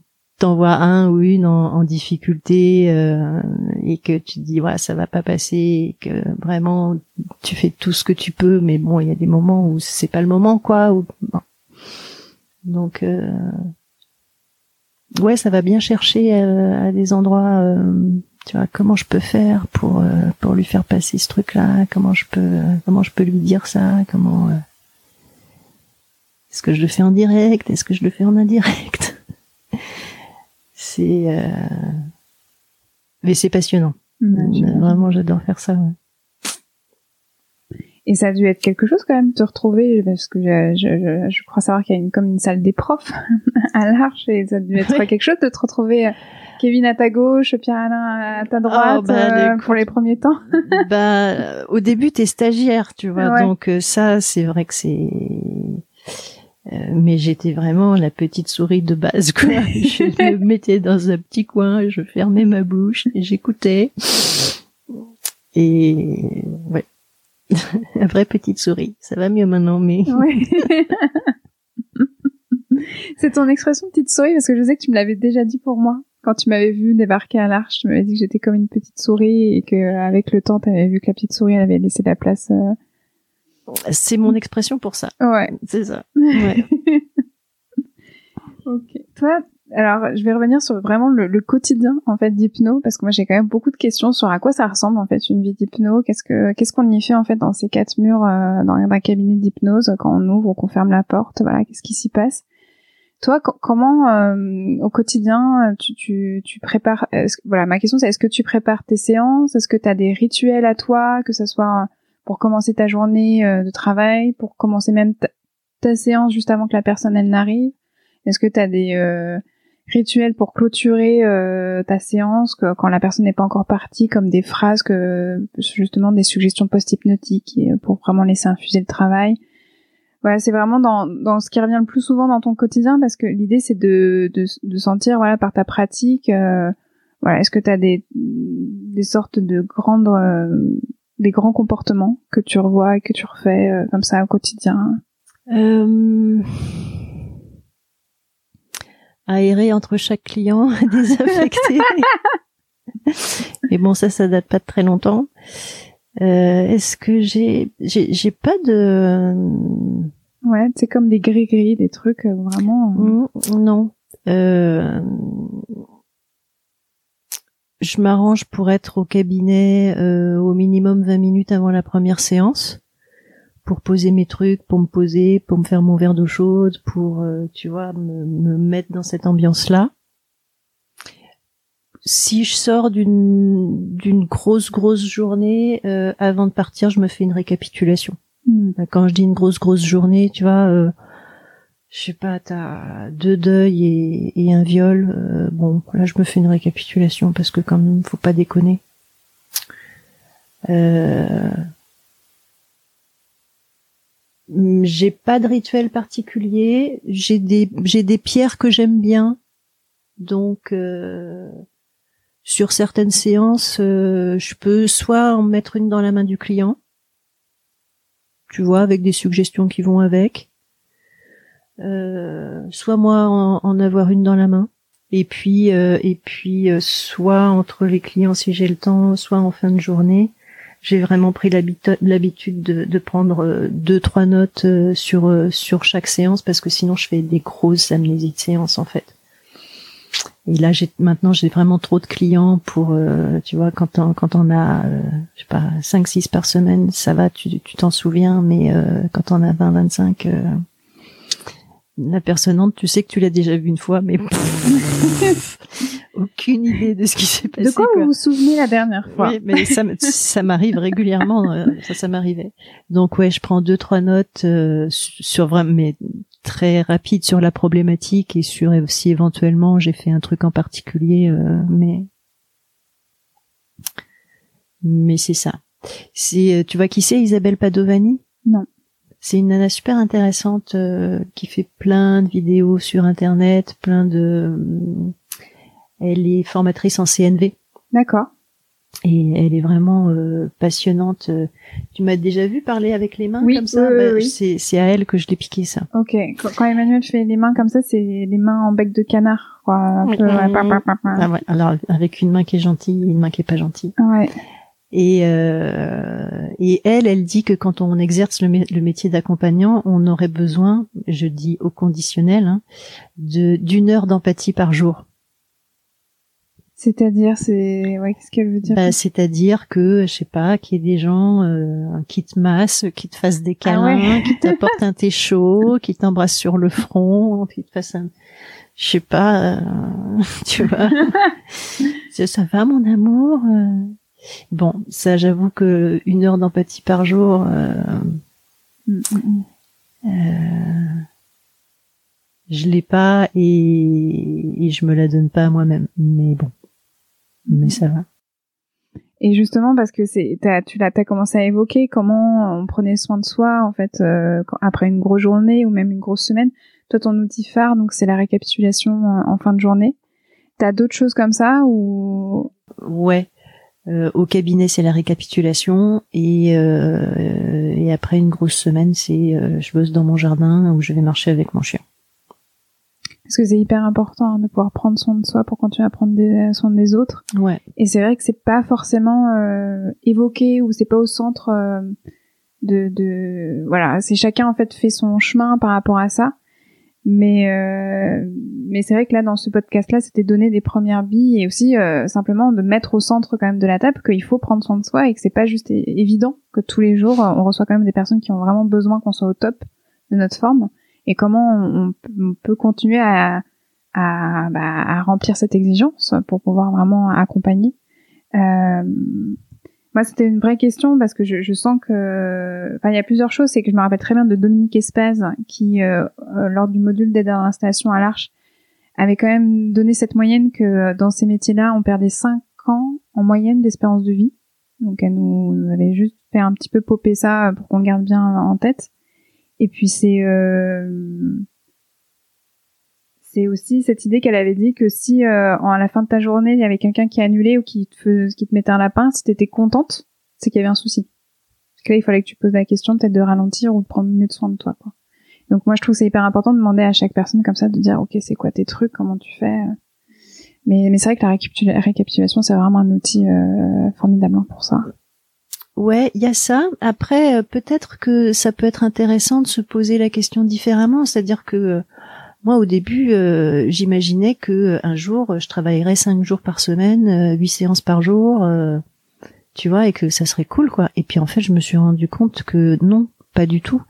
t'envoies un ou une en, difficulté euh, et que tu te dis ouais ça va pas passer, que vraiment tu fais tout ce que tu peux, mais bon il y a des moments où c'est pas le moment quoi. Donc euh, ouais ça va bien chercher à, à des endroits tu vois comment je peux faire pour euh, pour lui faire passer ce truc là comment je peux comment je peux lui dire ça comment euh, est-ce que je le fais en direct est-ce que je le fais en indirect? C'est euh... mais c'est passionnant. Vraiment j'adore faire ça et ça a dû être quelque chose quand même de te retrouver parce que je, je, je crois savoir qu'il y a une comme une salle des profs *laughs* à l'Arche et ça a dû être quelque chose de te retrouver Kevin à ta gauche, Pierre-Alain à ta droite oh, bah, euh, pour les premiers temps. *laughs* Bah, au début, t'es stagiaire, tu vois. Donc euh, ça, c'est vrai que c'est. Euh, mais j'étais vraiment la petite souris de base, quoi. *laughs* je me mettais dans un petit coin, je fermais ma bouche et j'écoutais. Et ouais, *laughs* la vraie petite souris. Ça va mieux maintenant, mais. *laughs* c'est ton expression petite souris parce que je sais que tu me l'avais déjà dit pour moi quand tu m'avais vu débarquer à l'arche. Tu m'avais dit que j'étais comme une petite souris et que avec le temps, tu avais vu que la petite souris elle avait laissé la place. Euh... C'est mon expression pour ça. Ouais, c'est ça. *laughs* Ouais. ok. Toi, alors, je vais revenir sur vraiment le, le quotidien en fait d'hypno parce que moi j'ai quand même beaucoup de questions sur à quoi ça ressemble en fait une vie d'hypno. Qu'est-ce que qu'est-ce qu'on y fait en fait dans ces quatre murs euh, dans un cabinet d'hypnose quand on ouvre ou qu'on ferme la porte. Voilà, qu'est-ce qui s'y passe? Toi, comment euh, au quotidien tu tu, tu prépares Voilà, ma question c'est est-ce que tu prépares tes séances? Est-ce que tu as des rituels à toi, que ce soit pour commencer ta journée euh, de travail, pour commencer même ta, séance juste avant que la personne elle n'arrive? Est-ce que tu as des rituels pour clôturer euh, ta séance que, quand la personne n'est pas encore partie, comme des phrases que justement des suggestions post-hypnotiques pour vraiment laisser infuser le travail? Voilà, c'est vraiment dans, dans ce qui revient le plus souvent dans ton quotidien parce que l'idée c'est de, de, de, sentir voilà par ta pratique euh, voilà est-ce que tu as des des sortes de grandes euh, des grands comportements que tu revois et que tu refais comme ça au quotidien aérer entre chaque client, *laughs* désaffecté. *laughs* Mais bon, ça, ça date pas de très longtemps. Euh, Est-ce que j'ai, j'ai, pas de. Ouais, c'est comme des gris-gris, des trucs euh, vraiment. Euh. Mmh, non. Euh... Je m'arrange pour être au cabinet euh, au minimum 20 minutes avant la première séance pour poser mes trucs, pour me poser, pour me faire mon verre d'eau chaude, pour, euh, tu vois, me, me, mettre dans cette ambiance-là. Si je sors d'une d'une grosse grosse journée, euh, avant de partir, je me fais une récapitulation. Hmm. Quand je dis une grosse grosse journée, tu vois, euh, je sais pas, t'as deux deuils et, un viol. Euh, bon, là, je me fais une récapitulation parce que quand même, faut pas déconner. Euh, j'ai pas de rituel particulier. J'ai des pierres que j'aime bien. Donc euh, sur certaines séances, je peux soit en mettre une dans la main du client, tu vois, avec des suggestions qui vont avec, soit moi en, en, avoir une dans la main. Et puis et puis soit entre les clients si j'ai le temps, soit en fin de journée j'ai vraiment pris l'habitude de, de, prendre euh, deux trois notes euh, sur euh, sur chaque séance parce que sinon je fais des grosses amnésies de séance en fait. Et là j'ai maintenant j'ai vraiment trop de clients pour tu vois quand on quand on a je sais pas 5 6 par semaine, ça va tu t'en souviens mais quand on a 20 25 la personne tu sais que tu l'as déjà vu une fois mais *laughs* aucune idée de ce qui s'est passé. De quoi, vous vous souvenez la dernière fois Oui, mais ça, ça m'arrive régulièrement. Euh, ça, ça m'arrivait. Donc ouais, je prends deux trois notes euh, sur vraiment, mais très rapide sur la problématique et sur si éventuellement j'ai fait un truc en particulier, euh, mais mais c'est ça. C'est, tu vois qui c'est Isabelle Padovani? Non. C'est une nana super intéressante qui fait plein de vidéos sur internet, plein de elle est formatrice en CNV. D'accord. Et elle est vraiment euh, passionnante. Tu m'as déjà vu parler avec les mains comme ça? bah, C'est à elle que je l'ai piqué ça. Ok. Quand Emmanuel fait les mains comme ça, c'est les mains en bec de canard. Quoi. Ah Alors avec une main qui est gentille et une main qui est pas gentille. Ouais. Et, euh, et elle, elle dit que quand on exerce le, métier d'accompagnant, on aurait besoin, je dis au conditionnel, hein, de d'une heure d'empathie par jour. C'est-à-dire, c'est, ouais, qu'est-ce qu'elle veut dire? Bah, C'est-à-dire que, je sais pas, qu'il y ait des gens euh, qui te massent, qui te fassent des ah câlins, qui t'apportent un thé chaud, qui t'embrassent sur le front, qui te fassent un, je sais pas, euh, *laughs* tu vois, *laughs* ça va mon amour. Euh? Bon, ça, j'avoue que une heure d'empathie par jour. Mm, mm, mm. je l'ai pas et, et je me la donne pas à moi-même. Mais bon mais ça va. Et justement parce que c'est tu l'as t'as commencé à évoquer comment on prenait soin de soi en fait euh, après une grosse journée ou même une grosse semaine. Toi ton outil phare donc c'est la récapitulation en fin de journée. T'as d'autres choses comme ça ou? Ouais. Euh, au cabinet c'est la récapitulation et euh, et après une grosse semaine c'est je bosse dans mon jardin où je vais marcher avec mon chien. parce que c'est hyper important hein, de pouvoir prendre soin de soi pour continuer à prendre des, soin des autres. Ouais. Et c'est vrai que c'est pas forcément euh, évoqué ou c'est pas au centre euh, de, de voilà, c'est chacun en fait fait son chemin par rapport à ça. Mais euh, mais c'est vrai que là dans ce podcast là, c'était donner des premières billes et aussi euh, simplement de mettre au centre quand même de la table qu'il faut prendre soin de soi et que c'est pas juste évident que tous les jours on reçoit quand même des personnes qui ont vraiment besoin qu'on soit au top de notre forme et comment on, peut continuer à à, bah, à remplir cette exigence pour pouvoir vraiment accompagner. Euh, moi, c'était une vraie question parce que je, je sens que, enfin, il y a plusieurs choses. C'est que je me rappelle très bien de Dominique Espaz qui, euh, euh, lors du module d'aide à l'installation à l'Arche, avait quand même donné cette moyenne que euh, dans ces métiers-là, on perdait 5 ans en moyenne d'espérance de vie. Donc, elle nous, nous, avait juste fait un petit peu popper ça pour qu'on garde bien en tête. Et puis, c'est c'est aussi cette idée qu'elle avait dit que si euh, à la fin de ta journée il y avait quelqu'un qui annulait ou qui te, qui te mettait un lapin, si t'étais contente, c'est qu'il y avait un souci. Parce que là, il fallait que tu poses la question peut-être de ralentir ou de prendre mieux de soin de toi. Quoi. Donc moi, je trouve c'est hyper important de demander à chaque personne comme ça de dire ok c'est quoi tes trucs, comment tu fais. Mais, mais c'est vrai que la récapitulation c'est vraiment un outil euh, formidable hein, pour ça. Ouais, il y a ça. Après, euh, peut-être que ça peut être intéressant de se poser la question différemment, c'est-à-dire que moi, au début, euh, j'imaginais que euh, un jour, je travaillerais cinq jours par semaine, euh, huit séances par jour, tu vois, et que ça serait cool, quoi. Et puis en fait, je me suis rendu compte que non, pas du tout.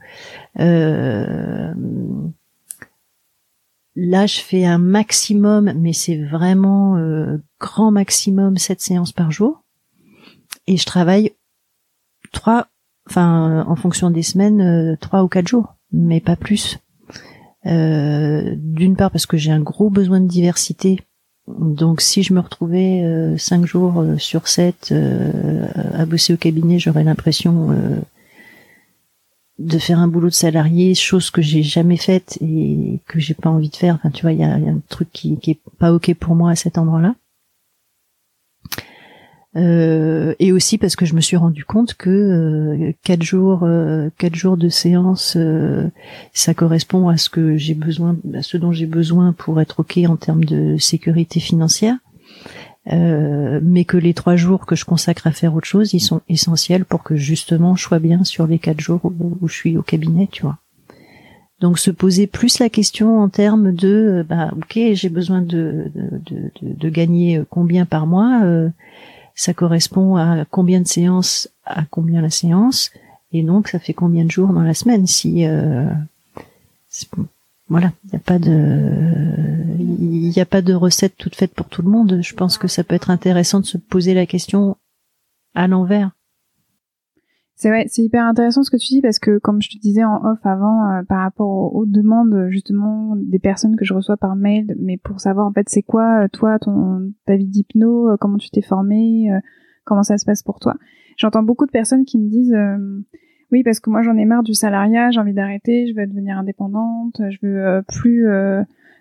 là, je fais un maximum, mais c'est vraiment grand maximum sept séances par jour, et je travaille trois, enfin, en fonction des semaines, trois ou quatre jours, mais pas plus. Euh, d'une part parce que j'ai un gros besoin de diversité. Donc si je me retrouvais euh, cinq jours euh, sur sept à bosser au cabinet, j'aurais l'impression de faire un boulot de salarié, chose que j'ai jamais faite et que j'ai pas envie de faire. Enfin, tu vois, il y a, y a, un truc qui, qui est pas ok pour moi à cet endroit-là. Euh, et aussi parce que je me suis rendu compte que euh, quatre jours, euh, quatre jours de séance, ça correspond à ce que j'ai besoin, à ce dont j'ai besoin pour être ok en termes de sécurité financière. mais que les trois jours que je consacre à faire autre chose, ils sont essentiels pour que justement je sois bien sur les quatre jours où, je suis au cabinet, tu vois. Donc se poser plus la question en termes de, bah ok, j'ai besoin de, de, de, de, gagner combien par mois ça correspond à combien de séances, à combien la séance, et donc ça fait combien de jours dans la semaine. Si euh, voilà, il n'y a pas de, il n'y a pas de recette toute faite pour tout le monde. Je pense que ça peut être intéressant de se poser la question à l'envers. C'est vrai, c'est hyper intéressant ce que tu dis parce que comme je te disais en off avant, euh, par rapport aux, demandes justement des personnes que je reçois par mail, mais pour savoir en fait c'est quoi euh, toi ton ta vie d'hypno, euh, comment tu t'es formé, comment ça se passe pour toi. J'entends beaucoup de personnes qui me disent oui parce que moi j'en ai marre du salariat, j'ai envie d'arrêter, je veux devenir indépendante, je veux plus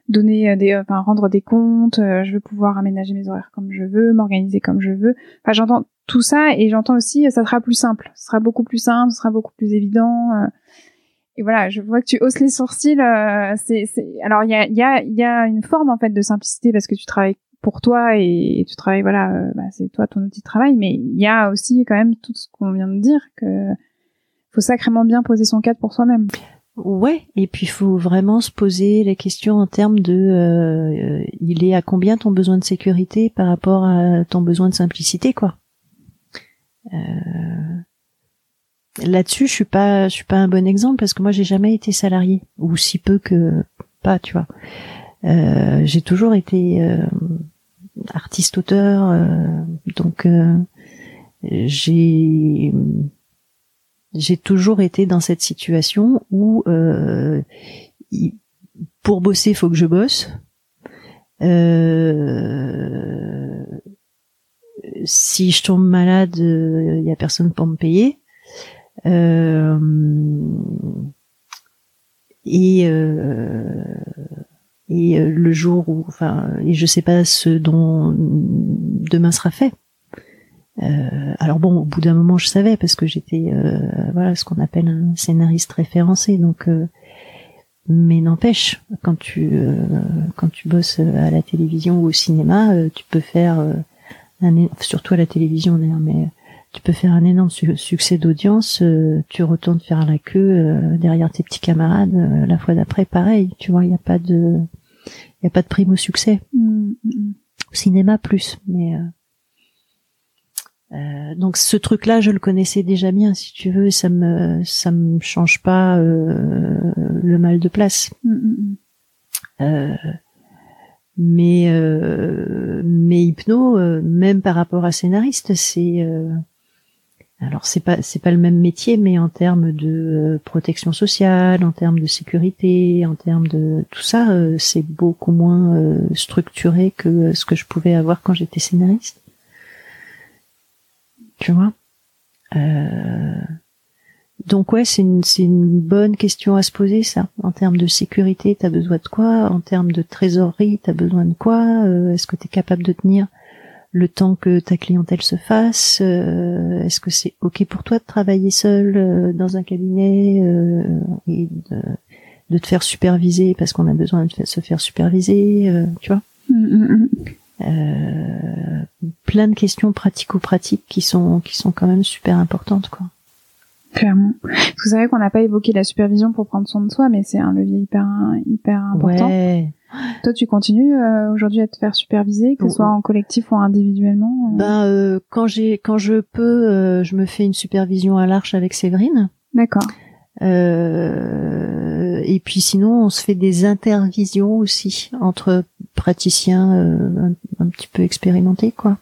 donner des enfin rendre des comptes, je veux pouvoir aménager mes horaires comme je veux, m'organiser comme je veux. Enfin j'entends tout ça et j'entends aussi ça sera plus simple, ce sera beaucoup plus simple, ce sera beaucoup plus évident. Euh. et voilà, je vois que tu hausses les sourcils. Euh, c'est, alors il y a, y, y a une forme en fait de simplicité parce que tu travailles pour toi et, tu travailles voilà, euh, bah, c'est toi ton outil de travail, mais il y a aussi quand même tout ce qu'on vient de dire que faut sacrément bien poser son cadre pour soi-même. Ouais, et puis il faut vraiment se poser la question en termes de il est à combien ton besoin de sécurité par rapport à ton besoin de simplicité quoi. Euh, là-dessus, je suis pas, je suis pas un bon exemple parce que moi, j'ai jamais été salarié ou si peu que pas, tu vois. Euh, j'ai toujours été euh, artiste-auteur, donc j'ai j'ai toujours été dans cette situation où pour bosser, faut que je bosse. Si je tombe malade, il euh, y a personne pour me payer. Euh, et euh, et le jour où, enfin, et je sais pas ce dont demain sera fait. alors bon, au bout d'un moment, je savais parce que j'étais, voilà, ce qu'on appelle un scénariste référencé. Donc, Mais n'empêche, quand tu quand tu bosses à la télévision ou au cinéma, tu peux faire un, surtout à la télévision d'ailleurs, mais tu peux faire un énorme succès d'audience, tu retournes faire la queue derrière tes petits camarades la fois d'après, pareil, tu vois, il n'y a pas de il a pas de prime au succès. Mm, mm, au cinéma plus, mais euh, donc ce truc-là, je le connaissais déjà bien, si tu veux, ça me ça me change pas euh, le mal de place. Mm, mm, mm. Euh, mais mais hypno, même par rapport à scénariste, c'est alors c'est pas c'est pas le même métier, mais en termes de protection sociale, en termes de sécurité, en termes de tout ça, c'est beaucoup moins structuré que ce que je pouvais avoir quand j'étais scénariste tu vois? Euh, donc ouais, c'est une, c'est une bonne question à se poser ça. En termes de sécurité, t'as besoin de quoi? En termes de trésorerie, t'as besoin de quoi? Euh, Est-ce que t'es capable de tenir le temps que ta clientèle se fasse? Euh, Est-ce que c'est ok pour toi de travailler seul dans un cabinet et de, te faire superviser parce qu'on a besoin de se faire superviser, tu vois? Mmh, mmh, mmh. Euh, plein de questions pratico-pratiques qui sont qui sont quand même super importantes quoi. Clairement. Vous savez qu'on n'a pas évoqué la supervision pour prendre soin de soi, mais c'est un levier hyper hyper important. Ouais. Toi, tu continues euh, aujourd'hui à te faire superviser, que ce soit en collectif ou individuellement euh Ben euh, quand j'ai quand je peux, je me fais une supervision à l'arche avec Séverine. D'accord. Et puis sinon, on se fait des intervisions aussi entre praticiens un, petit peu expérimentés, quoi.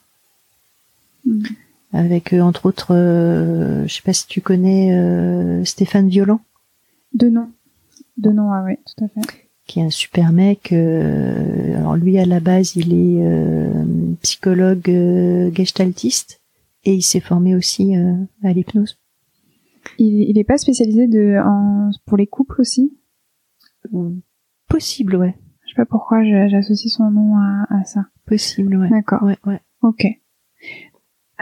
Mm. Avec euh, entre autres, je sais pas si tu connais Stéphane Violent. De nom. De nom, ah oui, tout à fait. Qui est un super mec. alors lui, à la base, il est psychologue gestaltiste et il s'est formé aussi à l'hypnose. Il, il est pas spécialisé de en, pour les couples aussi? Possible, ouais. Je sais pas pourquoi j'associe son nom à, à, ça. Possible, ouais. D'accord. Ouais, ouais. Ok.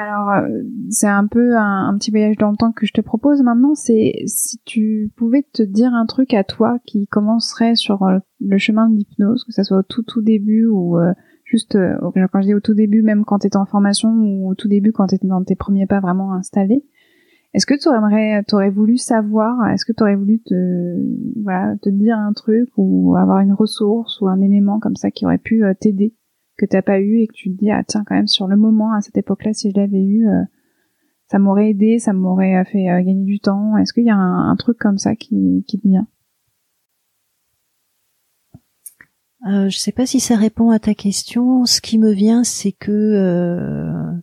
Alors, euh, c'est un peu un, petit voyage dans le temps que je te propose maintenant. C'est si tu pouvais te dire un truc à toi qui commencerait sur euh, le chemin de l'hypnose, que ça soit au tout tout début ou euh, juste quand je dis au tout début, même quand tu étais en formation ou au tout début quand tu étais dans tes premiers pas vraiment installés. Est-ce que tu aurais, aurais voulu savoir, est-ce que tu aurais voulu te, voilà, te dire un truc ou avoir une ressource ou un élément comme ça qui aurait pu euh, t'aider, que t'as pas eu et que tu te dis, ah tiens, quand même, sur le moment, à cette époque-là, si je l'avais eu, euh, ça m'aurait aidé, ça m'aurait euh, fait gagner du temps. Est-ce qu'il y a un, truc comme ça qui, qui te vient? Euh, Je sais pas si ça répond à ta question. Ce qui me vient, c'est que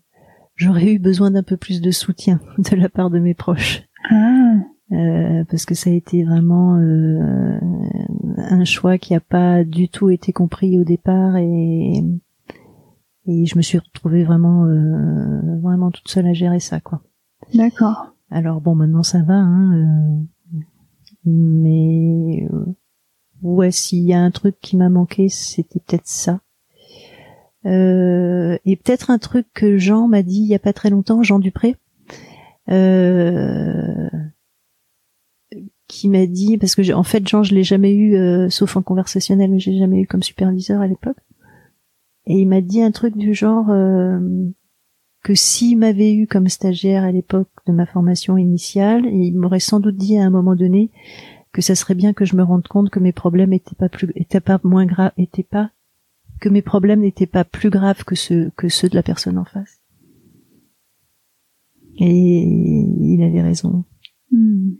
j'aurais eu besoin d'un peu plus de soutien *laughs* de la part de mes proches. Ah. Euh, parce que ça a été vraiment euh, un choix qui n'a pas du tout été compris au départ et et je me suis retrouvée vraiment euh, vraiment toute seule à gérer ça quoi. D'accord. Alors bon maintenant ça va hein, mais ouais s'il y a un truc qui m'a manqué c'était peut-être ça euh, et peut-être un truc que Jean m'a dit il y a pas très longtemps, Jean Dupré, euh, qui m'a dit parce que en fait Jean je l'ai jamais eu euh, sauf en conversationnel, mais j'ai jamais eu comme superviseur à l'époque. Et il m'a dit un truc du genre que s'il m'avait eu comme stagiaire à l'époque de ma formation initiale, il m'aurait sans doute dit à un moment donné que ça serait bien que je me rende compte que mes problèmes étaient pas plus étaient pas moins graves étaient pas que mes problèmes n'étaient pas plus graves que ceux que ceux de la personne en face. Et il avait raison. Hmm.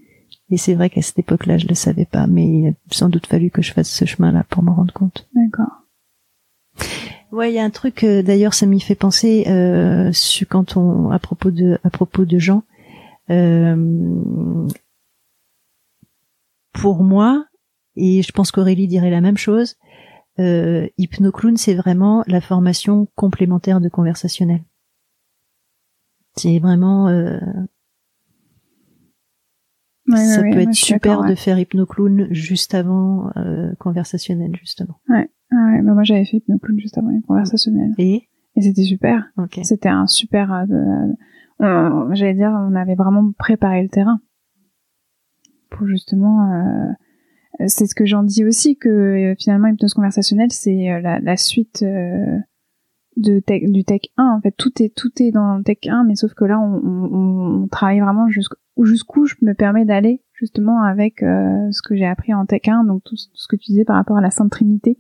Et c'est vrai qu'à cette époque-là, je le savais pas, mais il a sans doute fallu que je fasse ce chemin-là pour me rendre compte. D'accord. Ouais, il y a un truc. Euh, d'ailleurs, ça m'y fait penser euh, quand on à propos de à propos de Jean. Euh, pour moi, et je pense qu'Aurélie dirait la même chose, euh, Hypnoclown, c'est vraiment la formation complémentaire de conversationnel. C'est vraiment euh, ça peut être super de faire hypnoclown juste avant euh, conversationnel justement. Ouais, ouais bah moi j'avais fait hypnoclown juste avant conversationnel. Et et c'était super. C'était un super. Euh, J'allais dire, on avait vraiment préparé le terrain pour justement c'est ce que j'en dis aussi que finalement hypnose conversationnelle c'est la, la, suite de tech, du tech 1 en fait tout est tout est dans le tech 1 mais sauf que là on, on, on travaille vraiment jusqu'où je me permets d'aller justement avec euh, ce que j'ai appris en tech 1 donc tout, ce que tu disais par rapport à la Sainte Trinité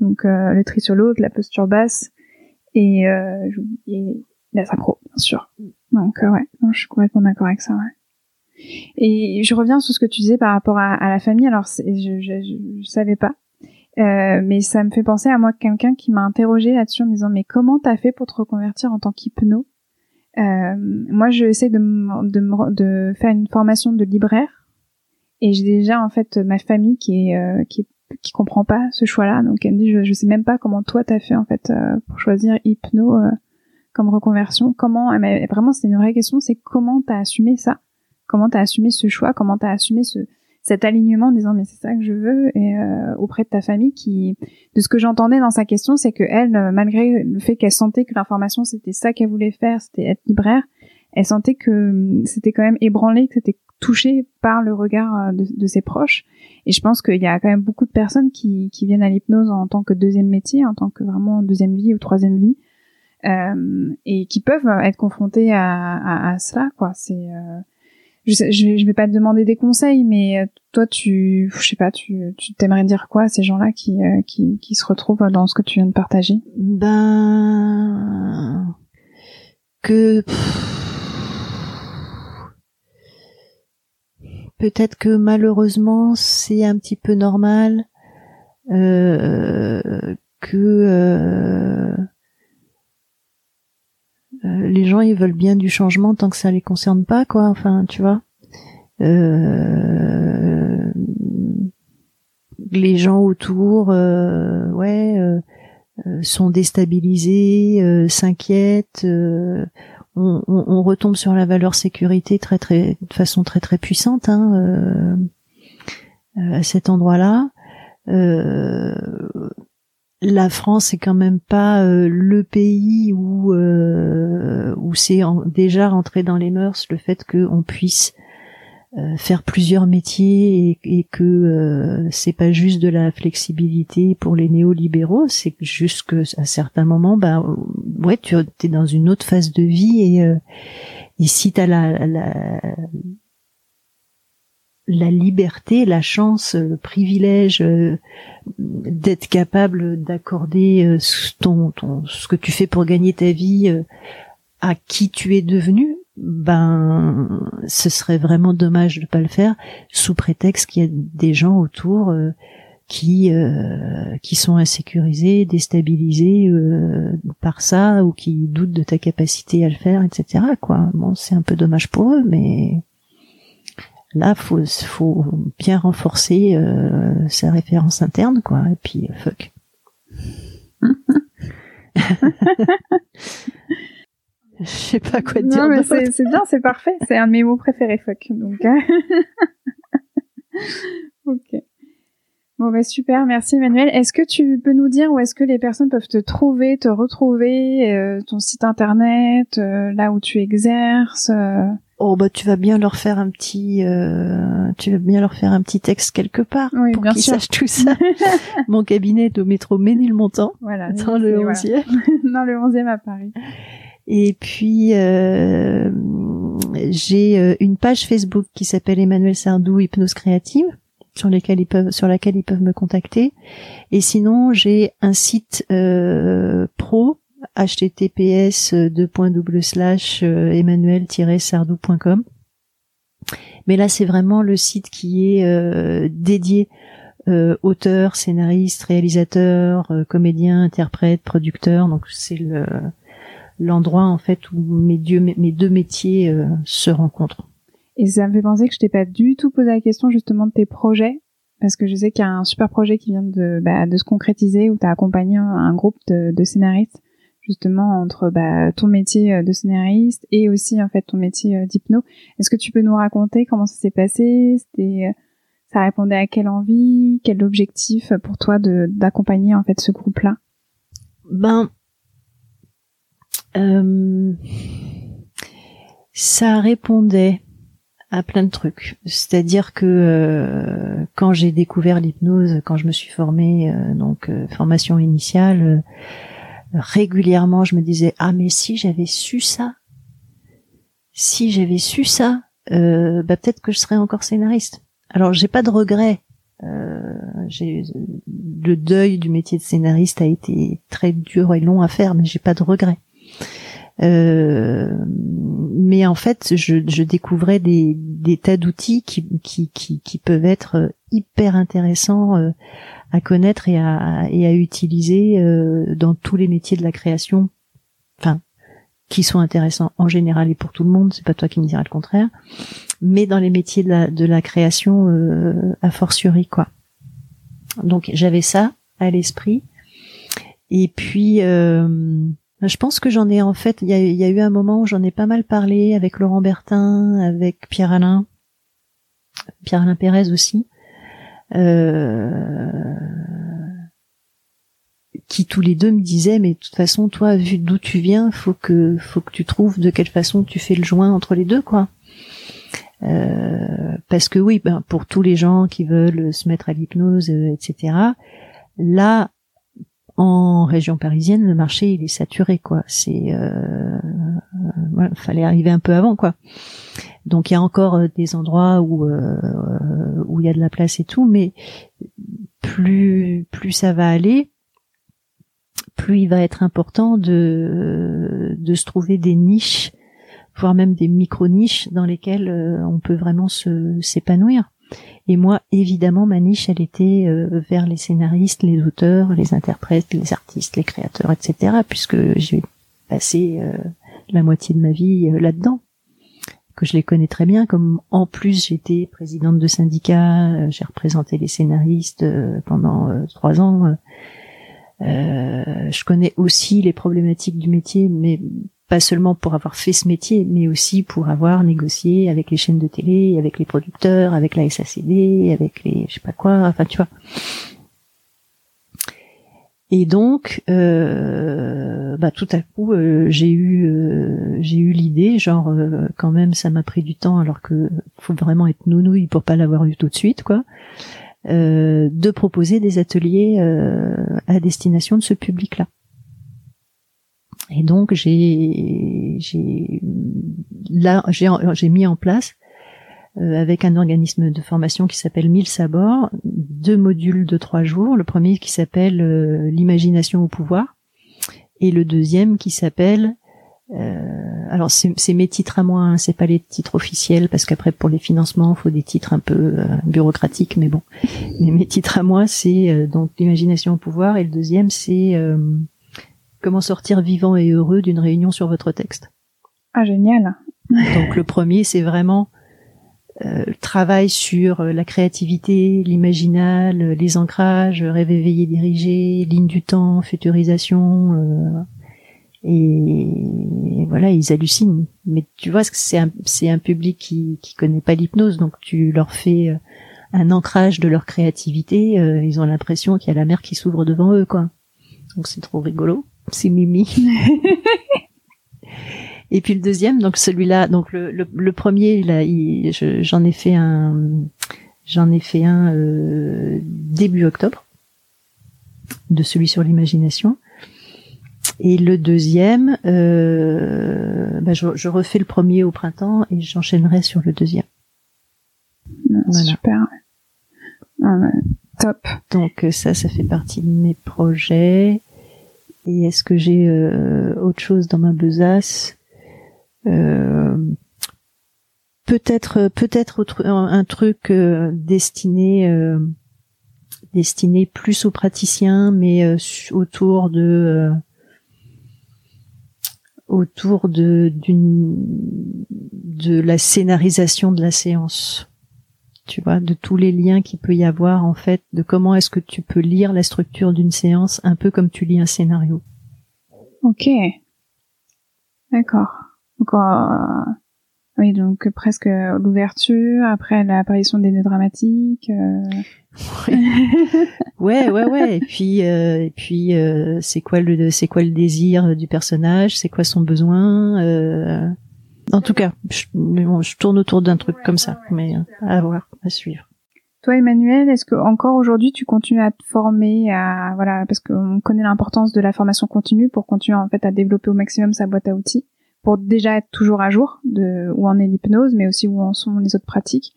donc euh, le tri sur l'autre la posture basse et, euh, et la synchro bien sûr. Donc euh, ouais je suis complètement d'accord avec ça ouais. Et je reviens sur ce que tu disais par rapport à, la famille. Alors je, je, je, savais pas. Euh, mais ça me fait penser à moi quelqu'un qui m'a interrogé là-dessus en me disant mais comment t'as fait pour te reconvertir en tant qu'hypno? Euh, Moi, je essaie de, de, de, faire une formation de libraire et j'ai déjà en fait ma famille qui est euh, qui, qui comprend pas ce choix-là, donc elle me dit je, je sais même pas comment toi t'as fait en fait euh, pour choisir hypno euh, comme reconversion. Comment vraiment c'est une vraie question, c'est comment t'as assumé ça? Comment t'as assumé ce choix? Comment t'as assumé ce cet alignement en disant mais c'est ça que je veux? Et euh, auprès de ta famille qui de ce que j'entendais dans sa question c'est que elle euh, malgré le fait qu'elle sentait que l'information c'était ça qu'elle voulait faire c'était être libraire elle sentait que hum, c'était quand même ébranlé que c'était touché par le regard euh, de, de, ses proches. Et je pense qu'il y a quand même beaucoup de personnes qui, qui viennent à l'hypnose en tant que deuxième métier en tant que vraiment deuxième vie ou troisième vie euh, et qui peuvent être confrontées à, à, à cela quoi. C'est euh, je, je, vais pas te demander des conseils, mais euh, toi, tu, je sais pas, tu, tu t'aimerais dire quoi à ces gens-là qui, euh, qui, qui se retrouvent dans ce que tu viens de partager? Ben, que peut-être que malheureusement c'est un petit peu normal euh, que euh, euh, les gens ils veulent bien du changement tant que ça les concerne pas quoi enfin tu vois. Euh, les gens autour euh, ouais sont déstabilisés s'inquiètent on, retombe sur la valeur sécurité très très de façon très très puissante hein, à cet endroit là la France est quand même pas euh, le pays où euh, où c'est déjà rentré dans les mœurs le fait qu'on puisse euh, faire plusieurs métiers et, et que c'est pas juste de la flexibilité pour les néolibéraux, c'est juste que à certains moments, bah ouais, tu es dans une autre phase de vie et et si t'as la, la la liberté, la chance, le privilège euh, d'être capable d'accorder euh, ton, ton, ce que tu fais pour gagner ta vie euh, à qui tu es devenu, ben ce serait vraiment dommage de pas le faire sous prétexte qu'il y a des gens autour qui qui sont insécurisés, déstabilisés par ça ou qui doutent de ta capacité à le faire, etc. Quoi. Bon, c'est un peu dommage pour eux, mais là faut faut bien renforcer euh, sa référence interne quoi et puis euh, fuck *laughs* *laughs* je sais pas quoi dire non mais c'est bien c'est parfait c'est un de mes mots préférés fuck donc hein. *laughs* ok Bon bah super, merci Emmanuel. Est-ce que tu peux nous dire où est-ce que les personnes peuvent te trouver, te retrouver, euh, ton site internet, là où tu exerces Oh bah tu vas bien leur faire un petit, euh, tu vas bien leur faire un petit texte quelque part pour qu'ils sachent tout *laughs* ça. Mon cabinet est au métro Ménilmontant, voilà, dans le 11e. dans le 11e à Paris. Et puis euh, j'ai euh, une page Facebook qui s'appelle Emmanuel Sardou Hypnose Créative sur lesquels ils peuvent sur laquelle ils peuvent me contacter. Et sinon j'ai un site euh, pro https euh, emmanuel-sardou.com. Mais là, c'est vraiment le site qui est euh, dédié euh, auteur, scénariste, réalisateur, euh, comédien, interprète, producteur. Donc c'est le l'endroit en fait où mes, dieux, mes deux métiers se rencontrent. Et ça me fait penser que je t'ai pas du tout posé la question justement de tes projets, parce que je sais qu'il y a un super projet qui vient de, bah, de se concrétiser où tu as accompagné un, groupe de, de scénaristes justement entre bah, ton métier euh, de scénariste et aussi en fait ton métier euh, d'hypno. Est-ce que tu peux nous raconter comment ça s'est passé? C'était euh, ça répondait à quelle envie, quel objectif pour toi de d'accompagner en fait ce groupe-là? Ben euh, ça répondait à plein de trucs. C'est-à-dire que euh, quand j'ai découvert l'hypnose, quand je me suis formée, euh, donc euh, formation initiale, régulièrement je me disais ah mais si j'avais su ça, si j'avais su ça, bah peut-être que je serais encore scénariste. Alors j'ai pas de regrets. le deuil du métier de scénariste a été très dur et long à faire, mais j'ai pas de regrets. Euh, mais en fait, je, je découvrais des, des tas d'outils qui, qui, qui, qui, peuvent être hyper intéressants euh, à connaître et à, et à utiliser euh, dans tous les métiers de la création. Enfin, qui sont intéressants en général et pour tout le monde. C'est pas toi qui me diras le contraire. Mais dans les métiers de la, de la création, euh, a fortiori quoi. Donc j'avais ça à l'esprit. Et puis euh, je pense que j'en ai en fait, il y a, eu un moment où j'en ai pas mal parlé avec Laurent Bertin, avec Pierre Alain, Pierre Alain Pérez aussi, euh, qui tous les deux me disaient mais de toute façon toi vu d'où tu viens, faut que faut que tu trouves de quelle façon tu fais le joint entre les deux quoi. Euh, parce que oui, ben, pour tous les gens qui veulent se mettre à l'hypnose, euh, etc. Là, en région parisienne, le marché il est saturé quoi. C'est euh, voilà, fallait arriver un peu avant quoi. Donc il y a encore euh, des endroits où euh, où il y a de la place et tout, mais plus plus ça va aller, plus il va être important de de se trouver des niches, voire même des micro niches dans lesquelles on peut vraiment se s'épanouir. Et moi, évidemment, ma niche, elle était euh, vers les scénaristes, les auteurs, les interprètes, les artistes, les créateurs, etc. Puisque j'ai passé euh, la moitié de ma vie euh, là-dedans, que je les connais très bien. Comme en plus j'étais présidente de syndicat, j'ai représenté les scénaristes pendant trois ans. je connais aussi les problématiques du métier, mais pas seulement pour avoir fait ce métier, mais aussi pour avoir négocié avec les chaînes de télé, avec les producteurs, avec la SACD, avec les je sais pas quoi, enfin tu vois. Et donc, euh, bah, tout à coup, euh, j'ai eu, euh, j'ai eu l'idée, genre quand même, ça m'a pris du temps, alors que faut vraiment être nounouille pour pas l'avoir eu tout de suite, quoi, de proposer des ateliers à destination de ce public-là. Et donc j'ai j'ai là j'ai j'ai mis en place euh, avec un organisme de formation qui s'appelle Mille Sabords deux modules de trois jours. Le premier qui s'appelle euh, l'imagination au pouvoir et le deuxième qui s'appelle euh, alors c'est mes titres à moi, hein, c'est pas les titres officiels parce qu'après pour les financements faut des titres un peu euh, bureaucratiques, mais bon. Mais mes titres à moi c'est donc l'imagination au pouvoir et le deuxième c'est Comment sortir vivant et heureux d'une réunion sur votre texte? Ah, génial. Donc le premier, c'est vraiment euh, travail sur euh, la créativité, l'imaginal, euh, les ancrages, rêve éveillé dirigé, ligne du temps, futurisation. Euh, et, voilà, ils hallucinent. Mais tu vois, c'est un, c'est un public qui, qui connaît pas l'hypnose, donc tu leur fais un ancrage de leur créativité. ils ont l'impression qu'il y a la mer qui s'ouvre devant eux, quoi. Donc c'est trop rigolo c'est Mimi. *laughs* Et puis le deuxième, donc celui-là, donc le, le, premier, là, j'en ai fait un, j'en ai fait un euh, début octobre, de celui sur l'imagination. Et le deuxième, euh, bah, je, refais le premier au printemps et j'enchaînerai sur le deuxième. Super. Ah top. Donc ça, ça fait partie de mes projets. Et est-ce que j'ai euh, autre chose dans ma besace euh, Peut-être, peut-être un, truc euh, destiné, destiné plus aux praticiens, mais autour de autour de d'une de la scénarisation de la séance tu vois, de tous les liens qu'il peut y avoir en fait, de comment est-ce que tu peux lire la structure d'une séance un peu comme tu lis un scénario. Ok. D'accord. Donc, euh, oui, donc presque l'ouverture, après l'apparition des nœuds dramatiques. Euh... ouais, *laughs* ouais, ouais. Et puis, euh, et puis, euh, c'est quoi le, c'est quoi le désir du personnage, c'est quoi son besoin? En tout cas, je, je tourne autour d'un truc comme ça, mais à voir, à suivre. Toi, Emmanuel, est-ce que encore aujourd'hui tu continues à te former, à voilà, parce qu'on connaît l'importance de la formation continue pour continuer en fait à développer au maximum sa boîte à outils, pour déjà être toujours à jour de où en est l'hypnose, mais aussi où en sont les autres pratiques.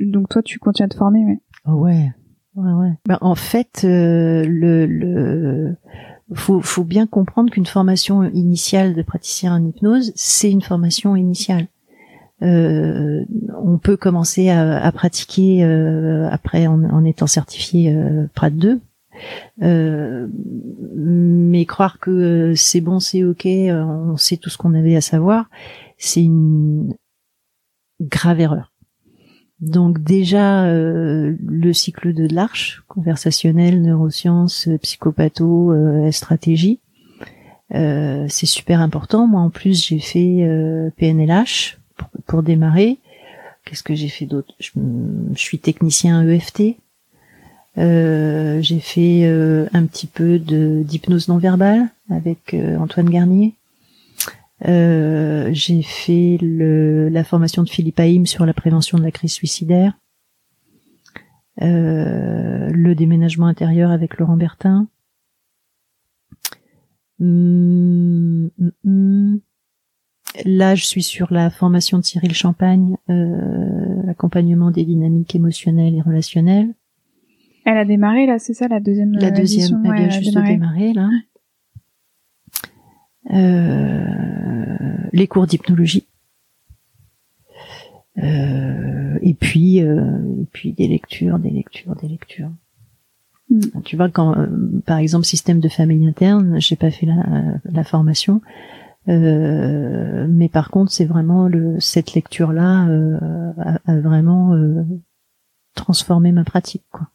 Donc toi, tu continues à te former, ouais. Ouais, ouais, ouais. Ben, en fait, euh, le, le faut, faut bien comprendre qu'une formation initiale de praticien en hypnose, c'est une formation initiale. Euh, on peut commencer à, pratiquer euh, après en, étant certifié euh, PRAT 2. Euh, mais croire que c'est bon, c'est ok, on sait tout ce qu'on avait à savoir, c'est une grave erreur. Donc déjà le cycle de l'Arche, conversationnel, neurosciences, psychopatho, stratégie, c'est super important. Moi en plus j'ai fait PNLH, pour, démarrer. Qu'est-ce que j'ai fait d'autre? Je, suis technicien EFT. Euh, j'ai fait euh, un petit peu de d'hypnose non verbale avec euh, Antoine Garnier. J'ai fait le, la formation de Philippe Haïm sur la prévention de la crise suicidaire. le déménagement intérieur avec Laurent Bertin. Hum, hum, hum. Là, je suis sur la formation de Cyril Champagne, euh, accompagnement des dynamiques émotionnelles et relationnelles. Elle a démarré là, c'est ça la deuxième La deuxième, elle vient juste de démarrer là. Euh, les cours d'hypnologie. Euh, et puis, euh, et puis des lectures, des lectures, des lectures. Hmm. Tu vois quand, euh, par exemple, système de famille interne, j'ai pas fait la, la formation. Euh, mais par contre, c'est vraiment le, cette lecture-là euh, a, vraiment euh, transformé ma pratique, quoi.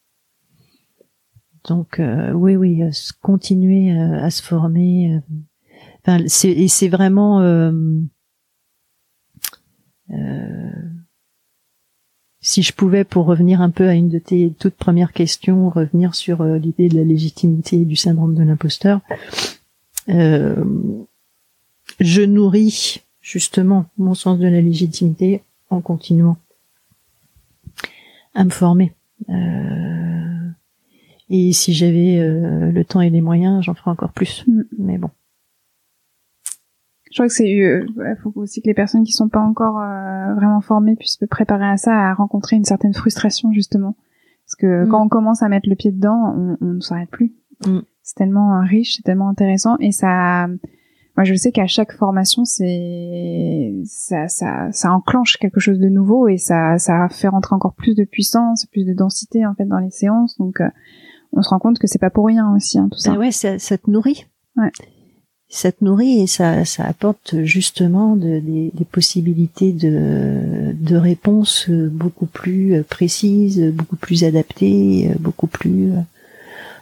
Donc oui, oui, continuer à se former. Enfin, c'est, et c'est vraiment si je pouvais, pour revenir un peu à une de tes toutes premières questions, revenir sur l'idée de la légitimité et du syndrome de l'imposteur, euh, je nourris justement mon sens de la légitimité en continuant à me former. Euh, et si j'avais euh, le temps et les moyens, j'en ferais encore plus. Mm. Mais bon. Je crois que c'est euh, faut aussi que les personnes qui sont pas encore euh, vraiment formées puissent se préparer à ça, à rencontrer une certaine frustration justement. Parce que mm. quand on commence à mettre le pied dedans, on, on ne s'arrête plus. Mm. C'est tellement riche, c'est tellement intéressant et ça moi, je sais qu'à chaque formation, c'est ça, ça, ça enclenche quelque chose de nouveau et ça, ça fait rentrer encore plus de puissance, plus de densité en fait dans les séances. Donc, euh, on se rend compte que c'est pas pour rien aussi, hein, tout ça. Ben ouais, ça, ça, te nourrit. Ouais. Ça te nourrit et ça, ça apporte justement de, des, des possibilités de, de réponses beaucoup plus précises, beaucoup plus adaptées, beaucoup plus euh,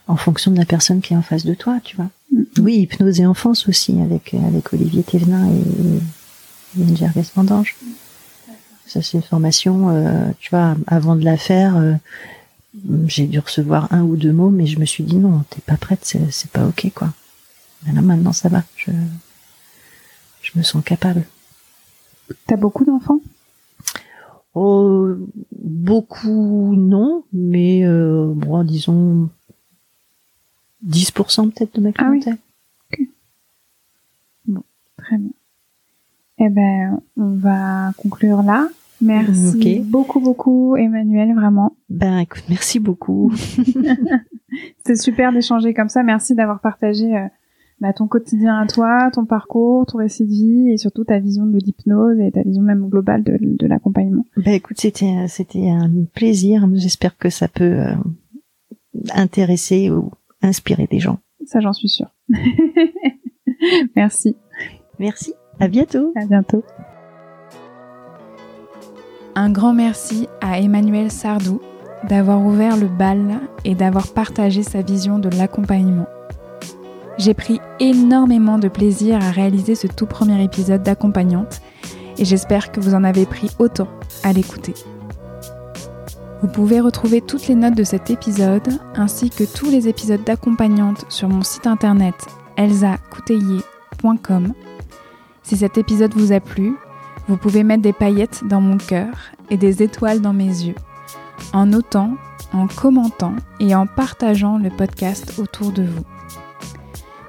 en fonction de la personne qui est en face de toi, tu vois. Mm-hmm. Oui, hypnose et enfance aussi avec avec Olivier Thévenin et, et Gervais Vendange. Ça c'est une formation, euh, tu vois, avant de la faire, euh, j'ai dû recevoir un ou deux mots, mais je me suis dit non, t'es pas prête, c'est, c'est pas ok quoi. Mais là maintenant ça va, je je me sens capable. T'as beaucoup d'enfants? Oh, beaucoup non, mais euh, bon, disons 10% peut-être de ma clientèle. Ah oui. Bon, très bien. Eh ben, on va conclure là. Merci beaucoup, beaucoup, Emmanuel, vraiment. Ben, écoute, merci beaucoup. *laughs* C'était super d'échanger comme ça. Merci d'avoir partagé euh, bah, ton quotidien à toi, ton parcours, ton récit de vie et surtout ta vision de l'hypnose et ta vision même globale de, de l'accompagnement. Ben, écoute, c'était, c'était un plaisir. J'espère que ça peut euh, intéresser ou inspirer des gens. Ça, j'en suis sûre. *laughs* Merci. Merci. À bientôt. À bientôt. Un grand merci à Emmanuel Sardou d'avoir ouvert le bal et d'avoir partagé sa vision de l'accompagnement. J'ai pris énormément de plaisir à réaliser ce tout premier épisode d'accompagnante et j'espère que vous en avez pris autant à l'écouter. Vous pouvez retrouver toutes les notes de cet épisode ainsi que tous les épisodes d'accompagnante sur mon site internet elsacouteiller.com. Si cet épisode vous a plu, Vous pouvez mettre des paillettes dans mon cœur et des étoiles dans mes yeux, en notant, en commentant et en partageant le podcast autour de vous.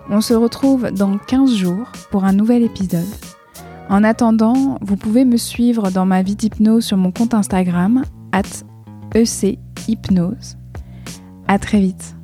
On se retrouve dans 15 jours pour un nouvel épisode. En attendant, vous pouvez me suivre dans ma vie d'hypnose sur mon compte Instagram, at ECHypnose. À très vite.